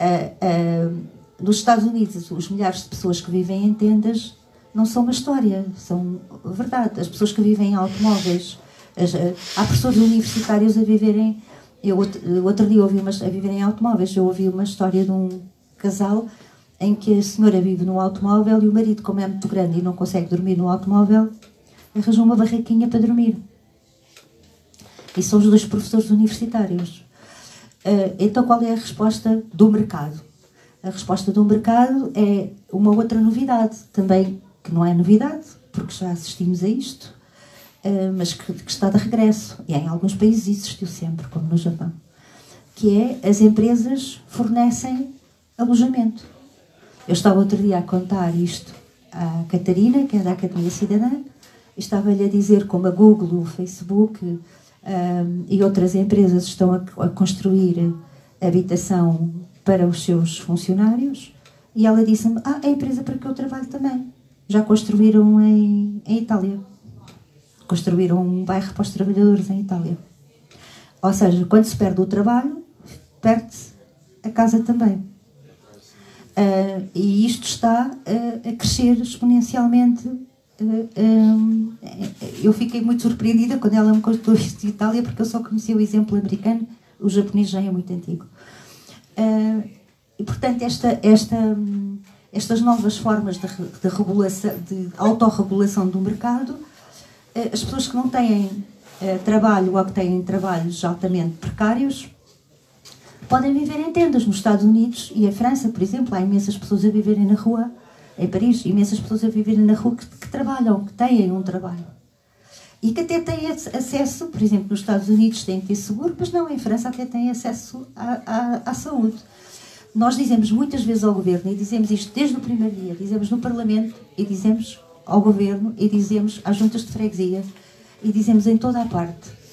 Uh, uh, nos Estados Unidos, os milhares de pessoas que vivem em tendas não são uma história, são verdade. As pessoas que vivem em automóveis, as, uh, há professores universitários a viverem. Eu outro dia ouvi umas, a viverem em automóveis. Eu ouvi uma história de um casal em que a senhora vive num automóvel e o marido, como é muito grande e não consegue dormir no automóvel, arranjou uma barraquinha para dormir. E são os dois professores universitários. Uh, então, qual é a resposta do mercado? A resposta do mercado é uma outra novidade, também que não é novidade, porque já assistimos a isto, uh, mas que, que, está de regresso. E em alguns países existiu sempre, como no Japão. Que é as empresas fornecem alojamento. Eu estava outro dia a contar isto à Catarina, que é da Academia Cidadã, e estava-lhe a dizer como a Google, o Facebook, um, e outras empresas estão a, a, construir habitação para os seus funcionários. E ela disse-me: Ah, é a empresa para que eu trabalho também. Já construíram em, em Itália. Construíram um bairro para os trabalhadores em Itália. Ou seja, quando se perde o trabalho, perde-se a casa também. Uh, e isto está uh, a crescer exponencialmente eu fiquei muito surpreendida quando ela me contou isto de Itália, porque eu só conhecia o exemplo americano, o japonês já é muito antigo. E, portanto, esta, esta, estas novas formas de, de, regulação, de autorregulação do mercado, as pessoas que não têm trabalho ou que têm trabalhos altamente precários, podem viver em tendas nos Estados Unidos e em França, por exemplo, há imensas pessoas a viverem na rua, em Paris, imensas pessoas a viverem na rua que, que trabalham, que têm um trabalho. E que até têm acesso, por exemplo, nos Estados Unidos têm que ter seguro, mas não, em França até têm acesso à, à, à saúde. Nós dizemos muitas vezes ao governo, e dizemos isto desde o primeiro dia, dizemos no Parlamento, e dizemos ao governo, e dizemos às juntas de freguesia, e dizemos em toda a parte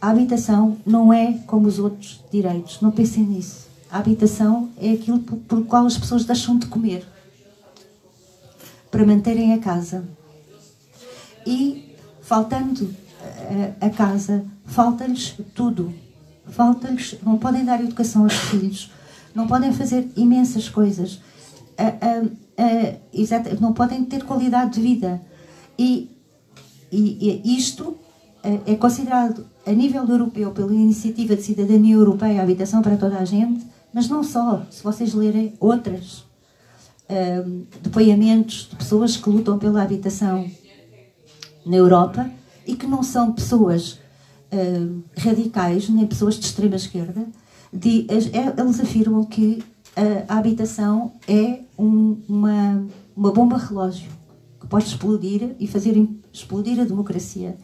a habitação não é como os outros direitos, não pensem nisso. A habitação é aquilo por, por qual as pessoas deixam de comer para manterem a casa. E faltando a, a casa, falta-lhes tudo. Falta-lhes, não podem dar educação aos filhos, não podem fazer imensas coisas, não podem ter qualidade de vida. E, e, e isto é considerado a nível europeu pela Iniciativa de Cidadania Europeia Habitação para Toda a Gente, mas não só, se vocês lerem outras um, depoiamentos de pessoas que lutam pela habitação na Europa e que não são pessoas um, radicais nem pessoas de extrema esquerda, é, eles afirmam que a, habitação é um, uma, uma bomba relógio que pode explodir e fazer explodir a democracia.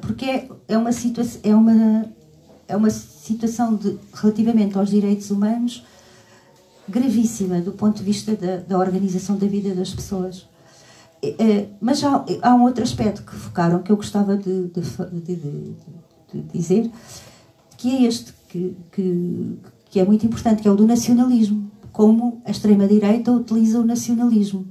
Porque é, é uma situação é uma é uma situação de, relativamente aos direitos humanos gravíssima do ponto de vista da, da organização da vida das pessoas. É, mas há, há, um outro aspecto que focaram que eu gostava de, de, de dizer que é este que, que, que é muito importante que é o do nacionalismo como a extrema direita utiliza o nacionalismo.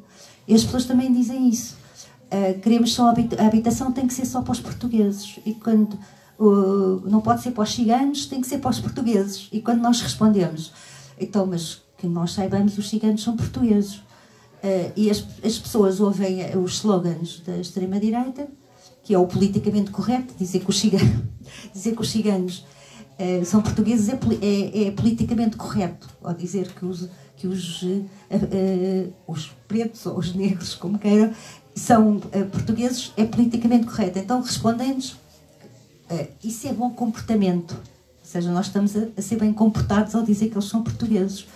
E as pessoas também dizem isso. Uh, queremos só a habitação tem que ser só para os portugueses. E quando uh, não pode ser para os ciganos tem que ser para os portugueses. E quando nós respondemos então mas que nós saibamos os ciganos são portugueses uh, e as, as pessoas ouvem os slogans da extrema direita que é o politicamente correto dizer que os dizer que os ciganos são portugueses é, é, é, politicamente correto ou dizer que os que os, os pretos ou os negros, como queiram, são uh, portugueses é politicamente correto. Então respondem-nos, uh, isso é bom comportamento. Ou seja, nós estamos a, a, ser bem comportados ao dizer que eles são portugueses.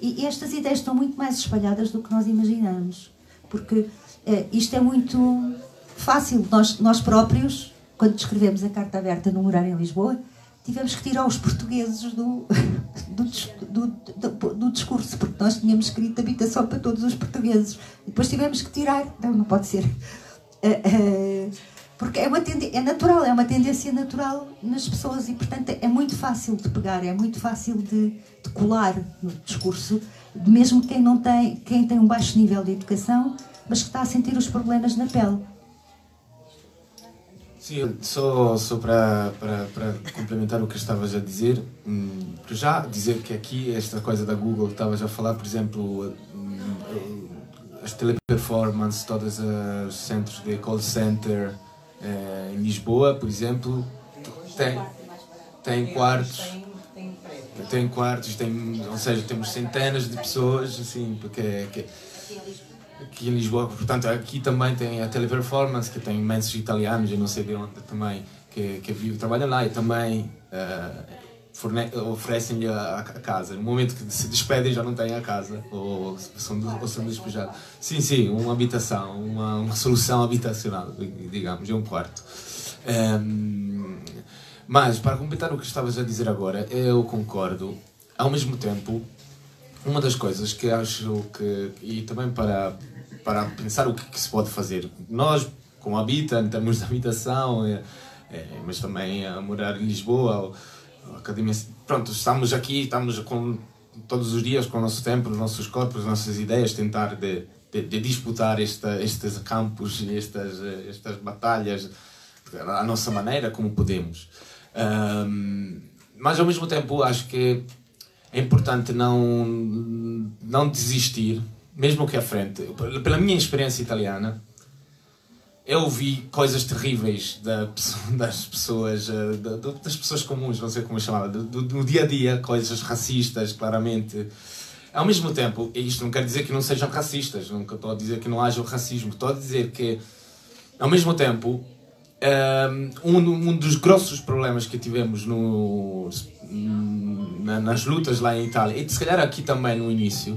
E, estas ideias estão muito mais espalhadas do que nós imaginamos. Porque uh, isto é muito fácil. Nós, nós próprios, quando escrevemos a carta aberta no Morar em Lisboa, tivemos que tirar os portugueses do, do, do, do, do discurso, porque nós tínhamos escrito habitação para todos os portugueses. Depois tivemos que tirar. Não, não pode ser. Uh, uh, porque é, uma é natural, é uma tendência natural nas pessoas e, portanto, é muito fácil de pegar, é muito fácil de, de colar no discurso, mesmo quem não tem, quem tem um baixo nível de educação, mas que está a sentir os problemas na pele. Sim, só, só para, para, para complementar o que estavas a dizer, hum, já dizer que aqui esta coisa da Google que estavas a falar, por exemplo, hum, as teleperformance, todos os centros de call center eh, em Lisboa, por exemplo, tem, tem quartos. Tem quartos, tem, ou seja, temos centenas de pessoas, assim, porque que, aqui em Lisboa. Portanto, aqui também tem a Teleperformance, que tem imensos italianos, eu não sei de onde também, que, que trabalham lá e também uh, oferecem-lhe a, a, casa. No momento que se despedem já não têm a casa, ou são, ou são despejados. Sim, sim, uma habitação, uma, uma solução habitacional, digamos, é um quarto. Um, ehm, mas, para completar o que estavas a dizer agora, eu concordo. Ao mesmo tempo, uma das coisas que acho que, e também para, para pensar o que, que se pode fazer, nós, como habita, em termos de habitação, é, é, mas também a morar em Lisboa, a academia, pronto, estamos aqui, estamos com, todos os dias com o nosso tempo, os nossos corpos, as nossas ideias, tentar de, de, de disputar esta, estes campos, estas, estas batalhas, à nossa maneira, como podemos. Um, mas ao mesmo tempo acho que é importante não, não desistir, mesmo que à frente. Pela minha experiência italiana, eu vi coisas terríveis da, das pessoas, eh, das pessoas comuns, não sei como chamar, do, do dia a dia, coisas racistas, claramente. Ao mesmo tempo, isto não quer dizer que não sejam racistas, nunca estou a dizer que não haja o racismo, estou a dizer que, ao mesmo tempo, ehm, um, um dos grossos problemas que tivemos no, nas lutas lá em Itália, e se calhar aqui também no início,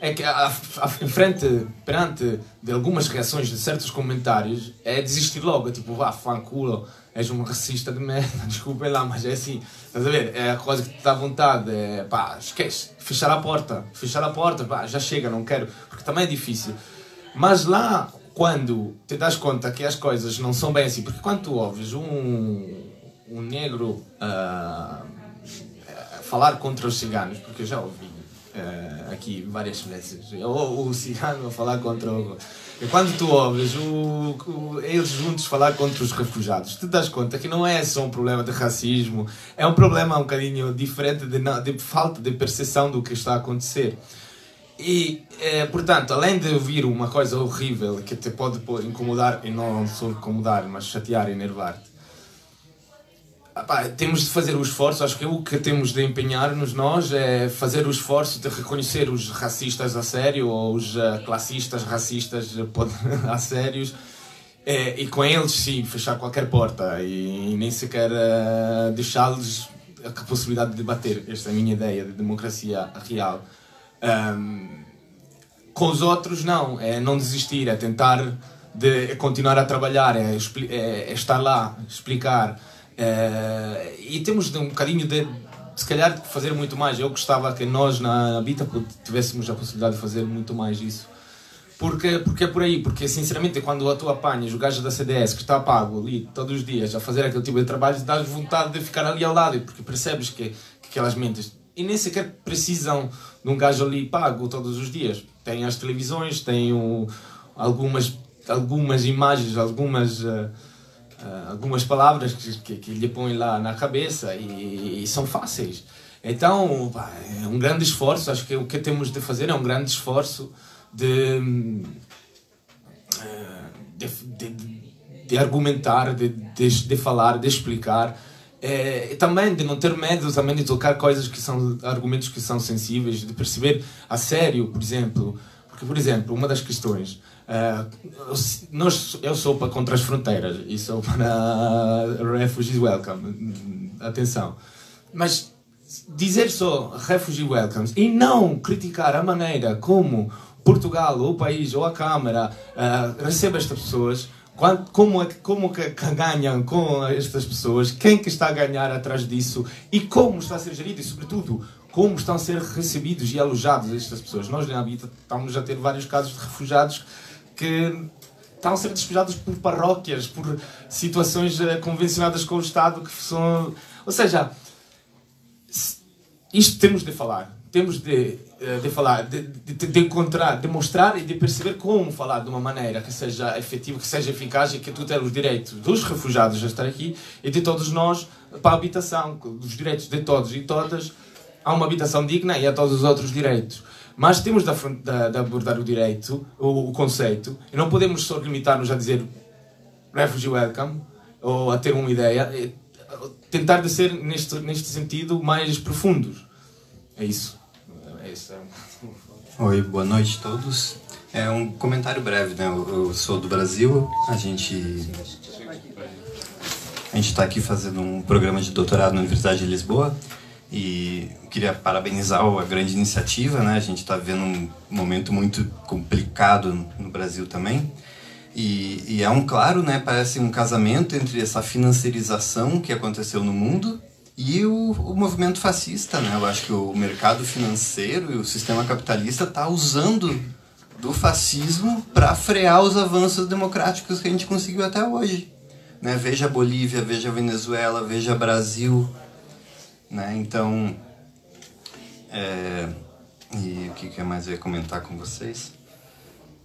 é que a, a, em frente, perante de algumas reações de certos comentários, é desistir logo, é tipo, vá, fanculo, és um racista de merda, desculpem lá, mas é assim, estás a ver? É a coisa que te dá vontade, é pá, esquece, fechar a porta, fechar a porta, pá, já chega, não quero, porque também é difícil. Mas lá, quando te das conta que as coisas não são bem assim, porque quando tu ouves um, um negro uh, falar contra os ciganos, porque eu já ouvi uh, aqui várias vezes. Ou o cigano a falar contra o. Quando tu ouves o, o, eles juntos falar contra os refugiados, te das conta que não é só um problema de racismo, é um problema um bocadinho diferente de, de falta de percepção do que está a acontecer. E, eh, portanto, além de ouvir uma coisa horrível que te pode incomodar, e não só incomodar, mas chatear e enervar-te, temos de fazer o esforço, acho que o que temos de empenhar-nos nós é fazer o esforço de reconhecer os racistas a sério ou os uh, classistas racistas a sérios é, e com eles sim fechar qualquer porta e, e nem sequer uh, deixá-los a possibilidade de debater. Esta é a minha ideia de democracia real. Um, com os outros não, é não desistir, é tentar de continuar a trabalhar, é, é, é estar lá, explicar Uh, e temos de um bocadinho de, se calhar, fazer muito mais. Eu gostava que nós na Habita tivéssemos a possibilidade de fazer muito mais isso. Porque, porque é por aí, porque sinceramente quando tu apanhas o gajo da CDS que está pago ali todos os dias a fazer aquele tipo de trabalho, dás vontade de ficar ali ao lado, porque percebes que, que aquelas mentes e nem sequer precisam de um gajo ali pago todos os dias. Tem as televisões, tem o, algumas, algumas imagens, algumas. Uh, uh, algumas palavras que, que, que, lhe põem lá na cabeça e, e são fáceis. Então, pá, é um grande esforço. Acho que o que temos de fazer é um grande esforço de, ah, de, de, de argumentar, de, de, de, falar, de explicar. É, também de não ter medo também de tocar coisas que são argumentos que são sensíveis, de perceber a sério, por exemplo. Porque, por exemplo, uma das questões Uh, nós, eu sou para contra as fronteiras e sou para Refugees Welcome. Atenção. Mas dizer só Refugee Welcomes e não criticar a maneira como Portugal, ou o país, ou a Câmara uh, recebe estas pessoas, como, é, como que, que ganham com estas pessoas, quem que está a ganhar atrás disso e como está a ser gerido e, sobretudo, como estão a ser recebidos e alojados estas pessoas. Nós na Habita estamos a ter vários casos de refugiados que estão a ser despejados por paróquias, por situações uh, convencionadas com o Estado que são. Ou seja, isto temos de falar. Temos de, uh, de falar, de, de, de, encontrar, de mostrar e de perceber como falar de uma maneira que seja efetiva, que seja eficaz e que tu tenhas os direitos dos refugiados a estar aqui e de todos nós para a habitação, os direitos de todos e todas a uma habitação digna e a todos os outros direitos. Mas temos de, de, de abordar o direito, o, o, conceito, e não podemos só limitar-nos a dizer refugee welcome, ou a ter uma ideia, tentar de ser, neste, neste sentido, mais profundos. É isso. É isso. É Oi, boa noite a todos. É um comentário breve, né? Eu, eu sou do Brasil, a gente a gente está aqui fazendo um programa de doutorado na Universidade de Lisboa e queria parabenizar a grande iniciativa, né? A gente está vivendo um momento muito complicado no Brasil também. E, e, é um claro, né? Parece um casamento entre essa financiarização que aconteceu no mundo e o, o movimento fascista, né? Eu acho que o mercado financeiro e o sistema capitalista está usando do fascismo para frear os avanços democráticos que a gente conseguiu até hoje. Né? Veja a Bolívia, veja a Venezuela, veja Brasil, né? Então, é, e o que, que mais eu ia comentar com vocês?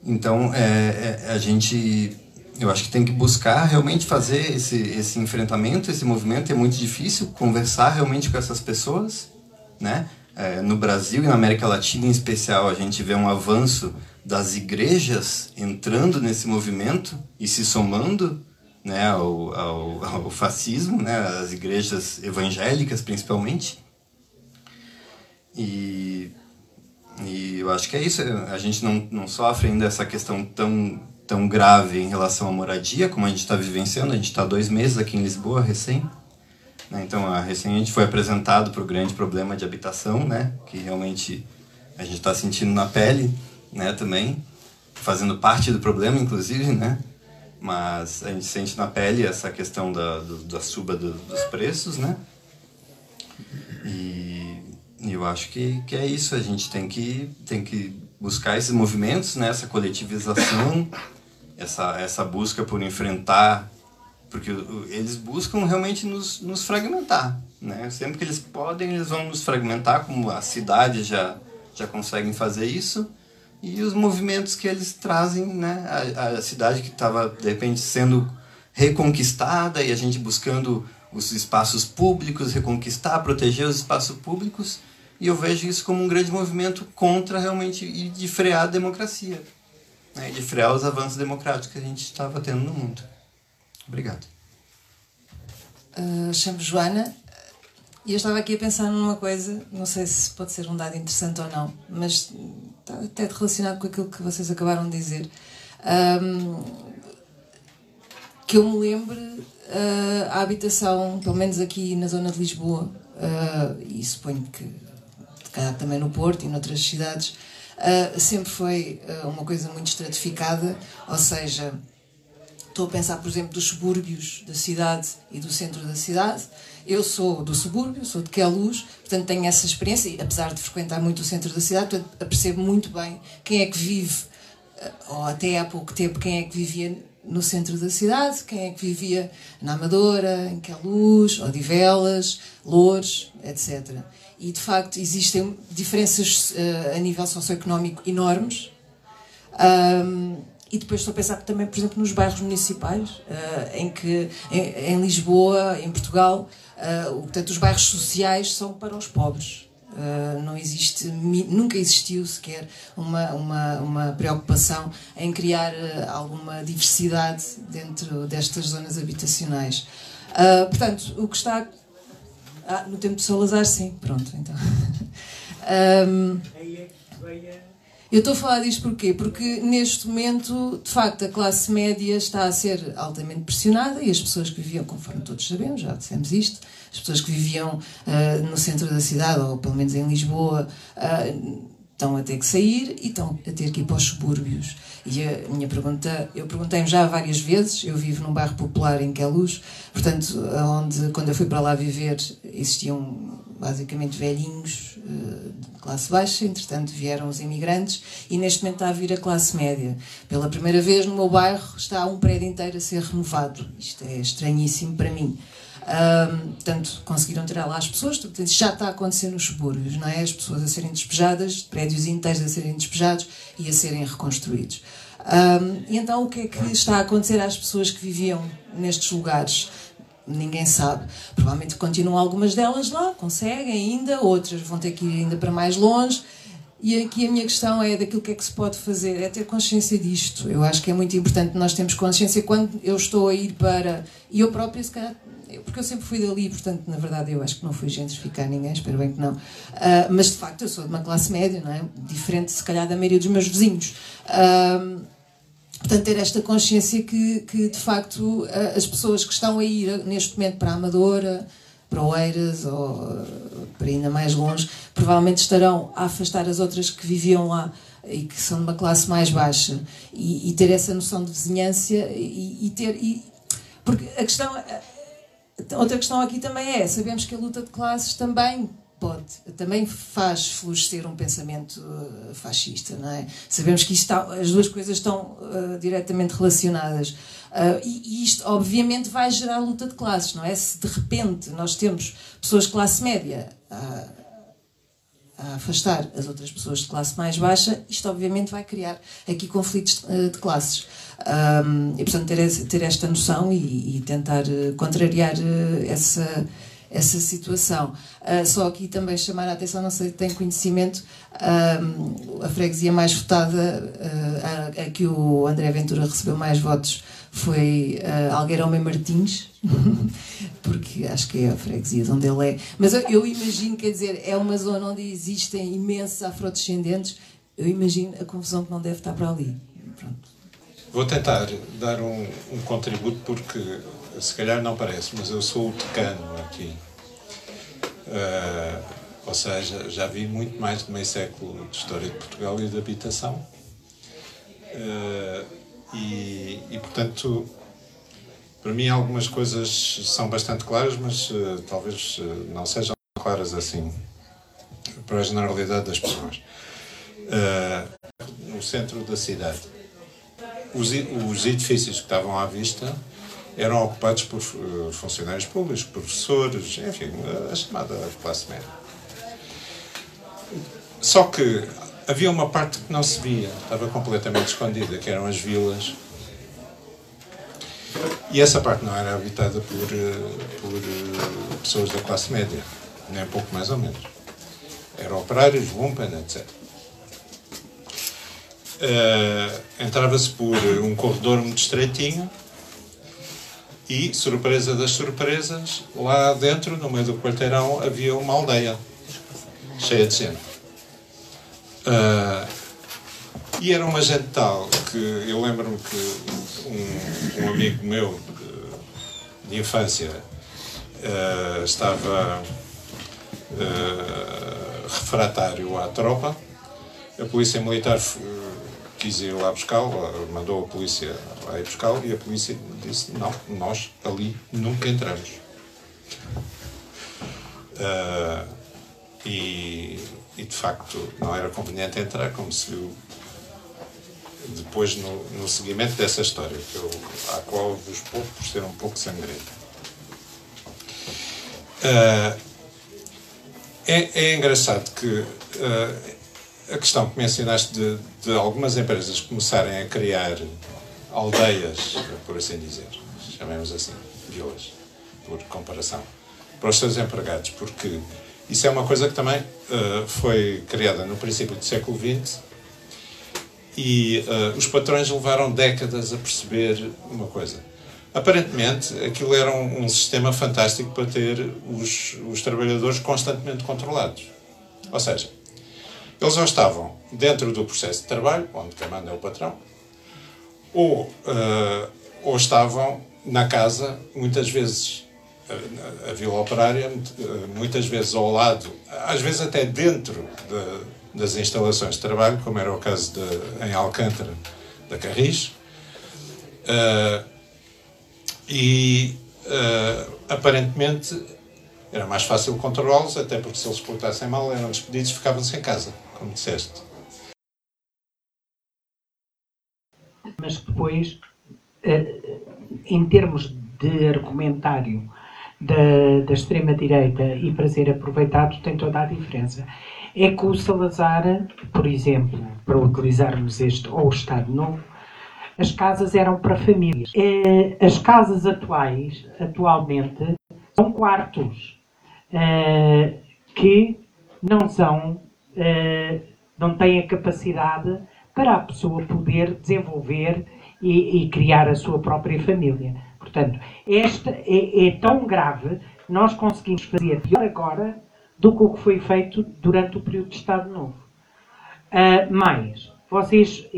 Então, é, é, a gente, eu acho que tem que buscar realmente fazer esse, esse enfrentamento, esse movimento. É muito difícil conversar realmente com essas pessoas, né? É, no Brasil e na América Latina em especial, a gente vê um avanço das igrejas entrando nesse movimento e se somando né, ao, ao, ao fascismo, né, as igrejas evangélicas principalmente. E, e eu acho que é isso, a gente não, não sofre ainda essa questão tão, tão grave em relação à moradia como a gente está vivenciando, a gente está dois meses aqui em Lisboa recém. Né, então, a, recém a gente foi apresentado para o grande problema de habitação, né, que realmente a gente está sentindo na pele né, também, fazendo parte do problema, inclusive, né? Mas a gente sente na pele essa questão da, do, da suba do, dos preços, né? E, eu acho que, que é isso, a gente tem que, tem que buscar esses movimentos, né? essa coletivização, essa, essa busca por enfrentar, porque eles buscam realmente nos, nos fragmentar, né? Sempre que eles podem, eles vão nos fragmentar, como a cidade já, já conseguem fazer isso, e os movimentos que eles trazem, né? A, a cidade que estava, de repente, sendo reconquistada e a gente buscando os espaços públicos, reconquistar, proteger os espaços públicos, e eu vejo isso como um grande movimento contra realmente e de frear a democracia, né? de frear os avanços democráticos que a gente estava tendo no mundo. Obrigado. Uh, Chamo Joana e eu estava aqui a pensar numa coisa, não sei se pode ser um dado interessante ou não, mas está até relacionado com aquilo que vocês acabaram de dizer. Um, que eu me lembre uh, a habitação, pelo menos aqui na zona de Lisboa, uh, e suponho que também no Porto e noutras cidades, uh, sempre foi uma coisa muito estratificada, ou seja, estou a pensar, por exemplo, dos subúrbios da cidade e do centro da cidade, eu sou do subúrbio, sou de Queluz, portanto tenho essa experiência, apesar de frequentar muito o centro da cidade, portanto percebo muito bem quem é que vive, eh, ou até há pouco tempo, quem é que vivia no centro da cidade, quem é que vivia na Amadora, em Queluz, Odivelas, Loures, etc. E de facto existem diferenças uh, a nível socioeconómico enormes. Um, e depois estou a pensar também, por exemplo, nos bairros municipais, uh, em que em, em, Lisboa, em Portugal, uh, portanto, os bairros sociais são para os pobres. Uh, não existe, nunca existiu sequer uma, uma, uma preocupação em criar uh, alguma diversidade dentro destas zonas habitacionais. Uh, portanto, o que está. Ah, no tempo de Salazar, sim, pronto, então. um, eu estou a falar disto porquê? Porque neste momento, de facto, a classe média está a ser altamente pressionada e as pessoas que viviam, conforme todos sabemos, já dissemos isto, as pessoas que viviam uh, no centro da cidade, ou pelo menos em Lisboa, uh, estão a ter que sair e estão a ter que ir para os subúrbios. E a minha pergunta, eu perguntei-me já várias vezes, eu vivo num bairro popular em Queluz, portanto, onde quando eu fui para lá viver existiam basicamente velhinhos de classe baixa, entretanto vieram os imigrantes e neste momento está a vir a classe média. Pela primeira vez no meu bairro está um prédio inteiro a ser renovado. Isto é estranhíssimo para mim. Um, portanto, conseguiram tirar lá as pessoas, portanto, já está a acontecer nos subúrbios, não é? As pessoas a serem despejadas, prédios inteiros a serem despejados e a serem reconstruídos. Um, e então, o que é que está a acontecer às pessoas que viviam nestes lugares? Ninguém sabe. Provavelmente continuam algumas delas lá, conseguem ainda, outras vão ter que ir ainda para mais longe. E aqui a minha questão é daquilo que é que se pode fazer, é ter consciência disto. Eu acho que é muito importante nós termos consciência quando eu estou a ir para. E eu própria, se calhar, porque eu sempre fui dali, portanto, na verdade, eu acho que não fui gentrificar ninguém, espero bem que não. Uh, mas de facto, eu sou de uma classe média, não é? Diferente, se calhar, da maioria dos meus vizinhos. Uh, portanto, ter esta consciência que, que de facto, as pessoas que estão a ir neste momento para a Amadora, para Oeiras ou para ainda mais longe, provavelmente estarão a afastar as outras que viviam lá e que são de uma classe mais baixa. E, e ter essa noção de vizinhança e, e ter e, porque a questão Outra questão aqui também é, sabemos que a luta de classes também pode, também faz florescer um pensamento uh, fascista, não é? Sabemos que está, as duas coisas estão uh, diretamente relacionadas. Uh, e, e, isto, obviamente, vai gerar luta de classes, não é? Se de repente nós temos pessoas de classe média a, a afastar as outras pessoas de classe mais baixa, isto, obviamente, vai criar aqui conflitos de, de classes. Um, e portanto ter, ter esta noção e, e, tentar eh, contrariar eh, essa, essa situação. Uh, só aqui também chamar a atenção, não sei se tem conhecimento, uh, a freguesia mais votada, uh, a, a, que o André Ventura recebeu mais votos, foi uh, Algueirão e Martins, porque acho que é a freguesia de onde ele é. Mas eu, eu, imagino, quer dizer, é uma zona onde existem imensos afrodescendentes, eu imagino a confusão que não deve estar para ali. Pronto. Vou tentar dar um, um, contributo porque se calhar não parece, mas eu sou o decano aqui. Uh, ou seja, já vi muito mais de meio século de história de Portugal e de habitação. Uh, e, e, portanto, para mim algumas coisas são bastante claras, mas uh, talvez não sejam claras assim para a generalidade das pessoas. no centro da cidade os, os edifícios que estavam à vista eram ocupados por uh, funcionários públicos, professores, enfim, a chamada classe média. Só que havia uma parte que não se via, estava completamente escondida, que eram as vilas. E essa parte não era habitada por, uh, por uh, pessoas da classe média, nem pouco mais ou menos. Eram operários, lumpen, etc. Uh, Entrava-se por um corredor muito estreitinho e, surpresa das surpresas, lá dentro, no meio do quarteirão, havia uma aldeia cheia de gente. Uh, e era uma gente tal que eu lembro-me que um, um, amigo meu de, de infância uh, estava uh, refratário à tropa. A polícia militar quis ir lá buscá-lo, mandou a polícia lá buscá-lo e a polícia disse: Não, nós ali nunca entramos. Uh, e, e, de facto não era conveniente entrar, como se viu depois no, no seguimento dessa história, que eu, à qual vos pouco por ser um pouco sangrenta. Uh, é, é, engraçado que uh, a questão que mencionaste de, de algumas empresas começarem a criar aldeias, por assim dizer, chamemos assim, vilas, por comparação, para os seus empregados, porque isso é uma coisa que também uh, foi criada no princípio do século XX e uh, os patrões levaram décadas a perceber uma coisa. Aparentemente, aquilo era um, um sistema fantástico para ter os, os trabalhadores constantemente controlados. Ou seja, eles ou estavam dentro do processo de trabalho, onde quem manda é o patrão, ou, uh, ou estavam na casa, muitas vezes a, a vila operária, eh, muitas vezes ao lado, às vezes até dentro de, das instalações de trabalho, como era o caso de, em Alcântara da Carris. Uh, e uh, aparentemente era mais fácil controlá-los, até porque se eles portassem mal eram despedidos e ficavam-se em casa como disseste. Mas depois, eh, em termos de argumentário da, da extrema-direita e para ser aproveitado, tem toda a diferença. É que o Salazar, por exemplo, para utilizarmos este, ou o Estado Novo, as casas eram para famílias. Eh, as casas atuais, atualmente, são quartos eh, que não são não têm a capacidade para a pessoa poder desenvolver e, e criar a sua própria família. Portanto, esta é, é, tão grave, nós conseguimos fazer pior agora do que o que foi feito durante o período de Estado Novo. Uh, mais, vocês,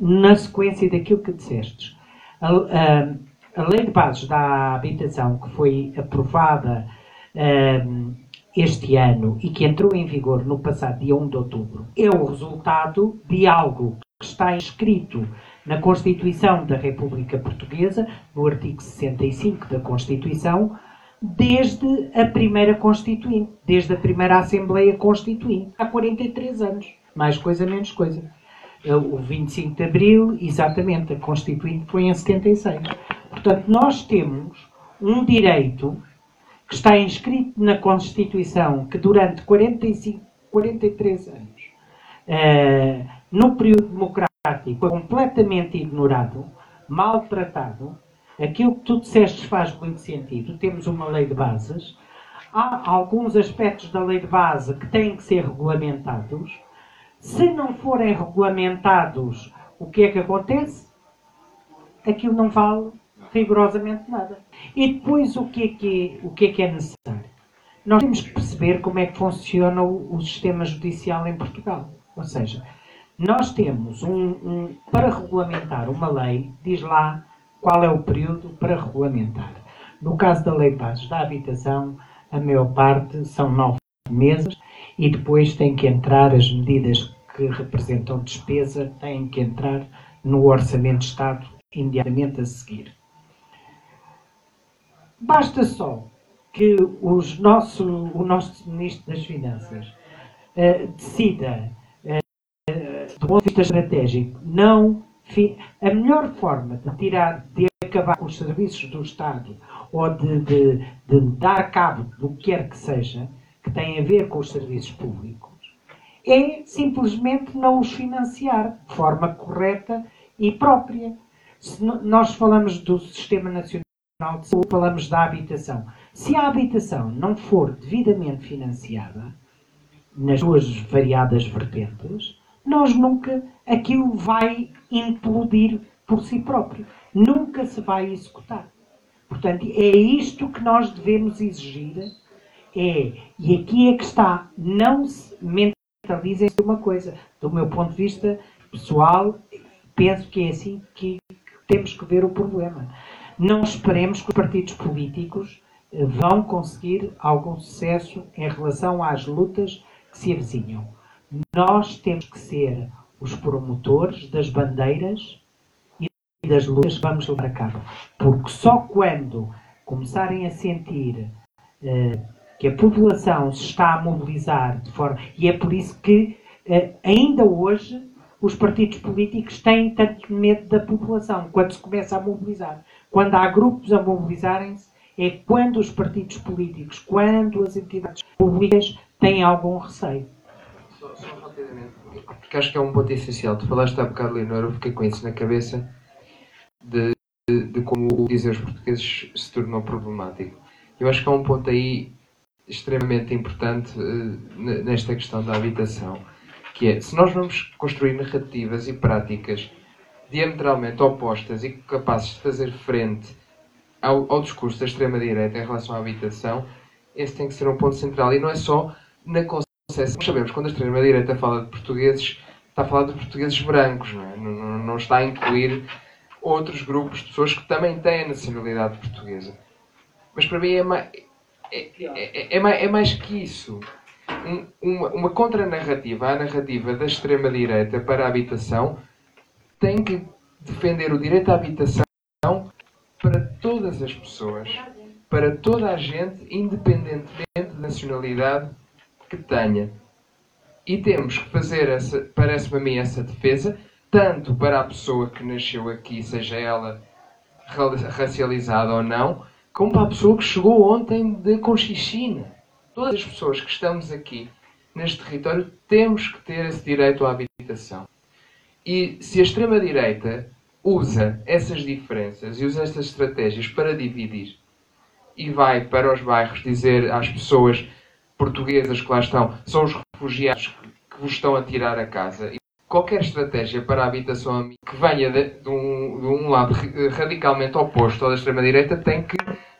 na sequência daquilo que dissestes, a, a, a Lei de Bases da Habitação, que foi aprovada uh, este ano e que entrou em vigor no passado dia 1 de outubro, é o resultado de algo que está inscrito na Constituição da República Portuguesa, no artigo 65 da Constituição, desde a primeira Constituinte, desde a primeira Assembleia Constituinte, há 43 anos. Mais coisa, menos coisa. O 25 de Abril, exatamente, a Constituinte foi em 76. Portanto, nós temos um direito que está inscrito na Constituição que durante 45, 43 anos, uh, no período democrático, foi completamente ignorado, maltratado. Aquilo que tu disseste faz muito sentido. Temos uma lei de bases. há alguns aspectos da lei de base que têm que ser regulamentados. Se não forem regulamentados, o que é que acontece? Aquilo não vale rigorosamente nada. E depois o que é que é, o que é, que é necessário? Nós temos que perceber como é que funciona o, o sistema judicial em Portugal. Ou seja, nós temos um, um, para regulamentar uma lei, diz lá qual é o período para regulamentar. No caso da Lei Bases da Habitação, a maior parte são nove meses e depois tem que entrar as medidas que representam despesa, têm que entrar no Orçamento de Estado imediatamente a seguir. Basta só que os nosso, o nosso Ministro das Finanças uh, decida, uh, do ponto de vista estratégico, não a melhor forma de tirar, de acabar com os serviços do Estado ou de, de, de dar cabo do que quer que seja, que tem a ver com os serviços públicos, é simplesmente não os financiar de forma correta e própria. Se nós falamos do Sistema Nacional de Saúde, falamos da habitação. Se a habitação não for devidamente financiada, nas suas variadas vertentes, nós nunca, aquilo vai implodir por si próprio. Nunca se vai executar. Portanto, é isto que nós devemos exigir. É, e aqui é que está, não se mentalizem-se uma coisa. Do meu ponto de vista pessoal, penso que é assim que temos que ver o problema. Não esperemos que os partidos políticos eh, vão conseguir algum sucesso em relação às lutas que se avizinham. Nós temos que ser os promotores das bandeiras das lutas que vamos levar a cabo. Porque só quando começarem a sentir uh, que a população se está a mobilizar de forma. E é por isso que uh, ainda hoje os partidos políticos têm tanto medo da população quando se começa a mobilizar. Quando há grupos a mobilizarem-se, é quando os partidos políticos, quando as entidades públicas têm algum receio. Só, só rapidamente, porque acho que é um ponto essencial. Tu falaste há bocado, Leonor, eu fiquei com isso na cabeça de, de, de como dizer os portugueses se tornou problemático. Eu acho que há um ponto aí extremamente importante uh, nesta questão da habitação, que é, se nós vamos construir narrativas e práticas diametralmente opostas e capazes de fazer frente ao, ao discurso da extrema-direita em relação à habitação, esse tem que ser um ponto central. E não é só na concepção. Nós sabemos, quando a extrema-direita fala de portugueses, está a falar de portugueses brancos, não, é? não, não, está a incluir outros grupos de pessoas que também têm a nacionalidade portuguesa. Mas para mim é mais, é, é, é, mais, é mais que isso. Um, uma, uma contranarrativa, a narrativa da extrema-direita para a habitação, tem que defender o direito à habitação para todas as pessoas, para toda a gente, independentemente da nacionalidade que tenha. E temos que fazer, parece-me a mim, essa defesa tanto para a pessoa que nasceu aqui, seja ela racializada ou não, como para a pessoa que chegou ontem de Conchichina. Todas as pessoas que estamos aqui neste território temos que ter esse direito à habitação. E se a extrema-direita usa essas diferenças e usa essas estratégias para dividir e vai para os bairros dizer às pessoas portuguesas que lá estão, são os refugiados que vos estão a tirar a casa qualquer estratégia para a habitação que venha de, de, um, de um, lado radicalmente oposto ao da extrema-direita tem que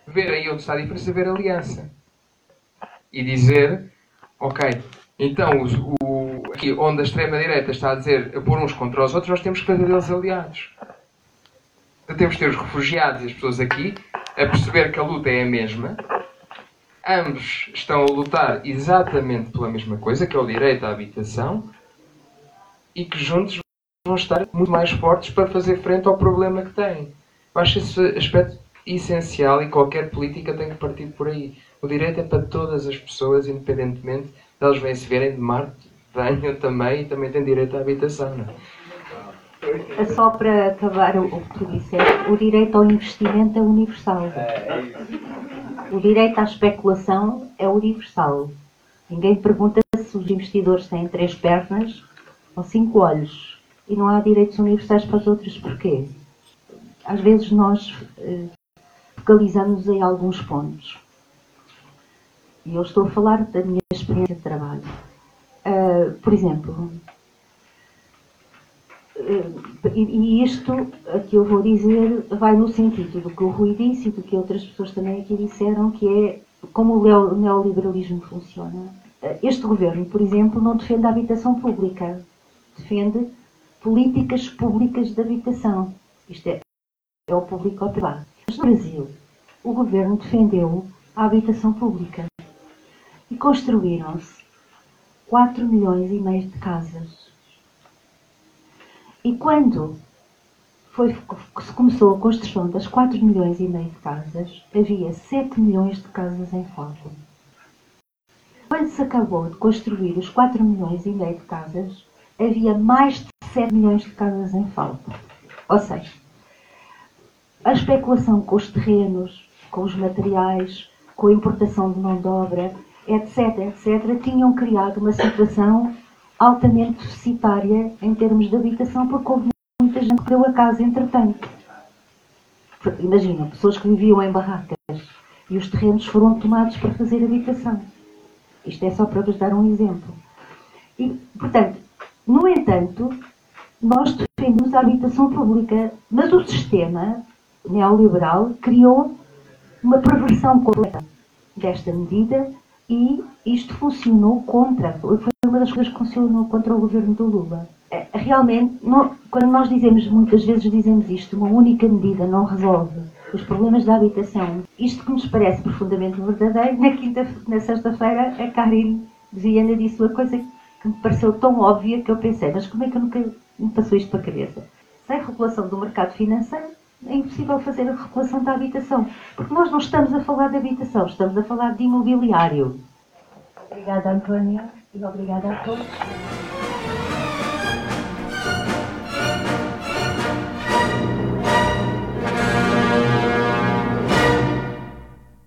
ver aí onde está a diferença, ver a aliança. E dizer, ok, então o, aqui onde a extrema-direita está a dizer a pôr uns contra os outros, nós temos que fazer deles aliados. Então, temos que ter os refugiados e as pessoas aqui a perceber que a luta é a mesma. Ambos estão a lutar exatamente pela mesma coisa, que é o direito à habitação e que juntos vão estar muito mais fortes para fazer frente ao problema que têm. Eu acho esse aspecto essencial e qualquer política tem que partir por aí. O direito é para todas as pessoas, independentemente de elas vêm se verem de Marte, também e também têm direito à habitação. Não é? Só para acabar o que tu disseste, o direito ao investimento é universal. O direito à especulação é universal. Ninguém pergunta se os investidores têm três pernas ou cinco olhos e não há direitos universais para os outros. Porquê? Às vezes nós eh, focalizamos em alguns pontos. E eu estou a falar da minha experiência de trabalho. Uh, por exemplo, uh, e, isto que eu vou dizer vai no sentido do que o Rui disse e do que outras pessoas também aqui disseram, que é como o neoliberalismo funciona. Uh, este governo, por exemplo, não defende a habitação pública, defende políticas públicas de habitação. Isto é, é o público ao privado. Mas no Brasil, o governo defendeu a habitação pública e construíram-se 4 milhões e meio de casas. E quando foi, se começou a construção das 4 milhões e meio de casas, havia 7 milhões de casas em falta. Quando se acabou de construir os 4 milhões e meio de casas, havia mais de 7 milhões de casas em falta. Ou seja, a especulação com os terrenos, com os materiais, com a importação de mão de obra, etc., etc., tinham criado uma situação altamente deficitária em termos de habitação, porque houve muita gente que deu a casa entretanto. Imagina, pessoas que viviam em barracas e os terrenos foram tomados para fazer habitação. Isto é só para vos dar um exemplo. E, portanto, no entanto, nós defendemos a habitação pública, mas o sistema neoliberal criou uma perversão completa desta medida e isto funcionou contra, foi uma das coisas que funcionou contra o governo do Lula. É, realmente, quando nós dizemos, muitas vezes dizemos isto, uma única medida não resolve os problemas da habitação. Isto que nos parece profundamente verdadeiro, na, quinta, na sexta-feira a Karin Viana disse uma coisa que me pareceu tão óbvia que eu pensei, mas como é que eu nunca me passou isto para a cabeça? Sem regulação do mercado financeiro, é impossível fazer a regulação da habitação. Porque nós não estamos a falar de habitação, estamos a falar de imobiliário. Obrigada, Antônia, e obrigada a todos.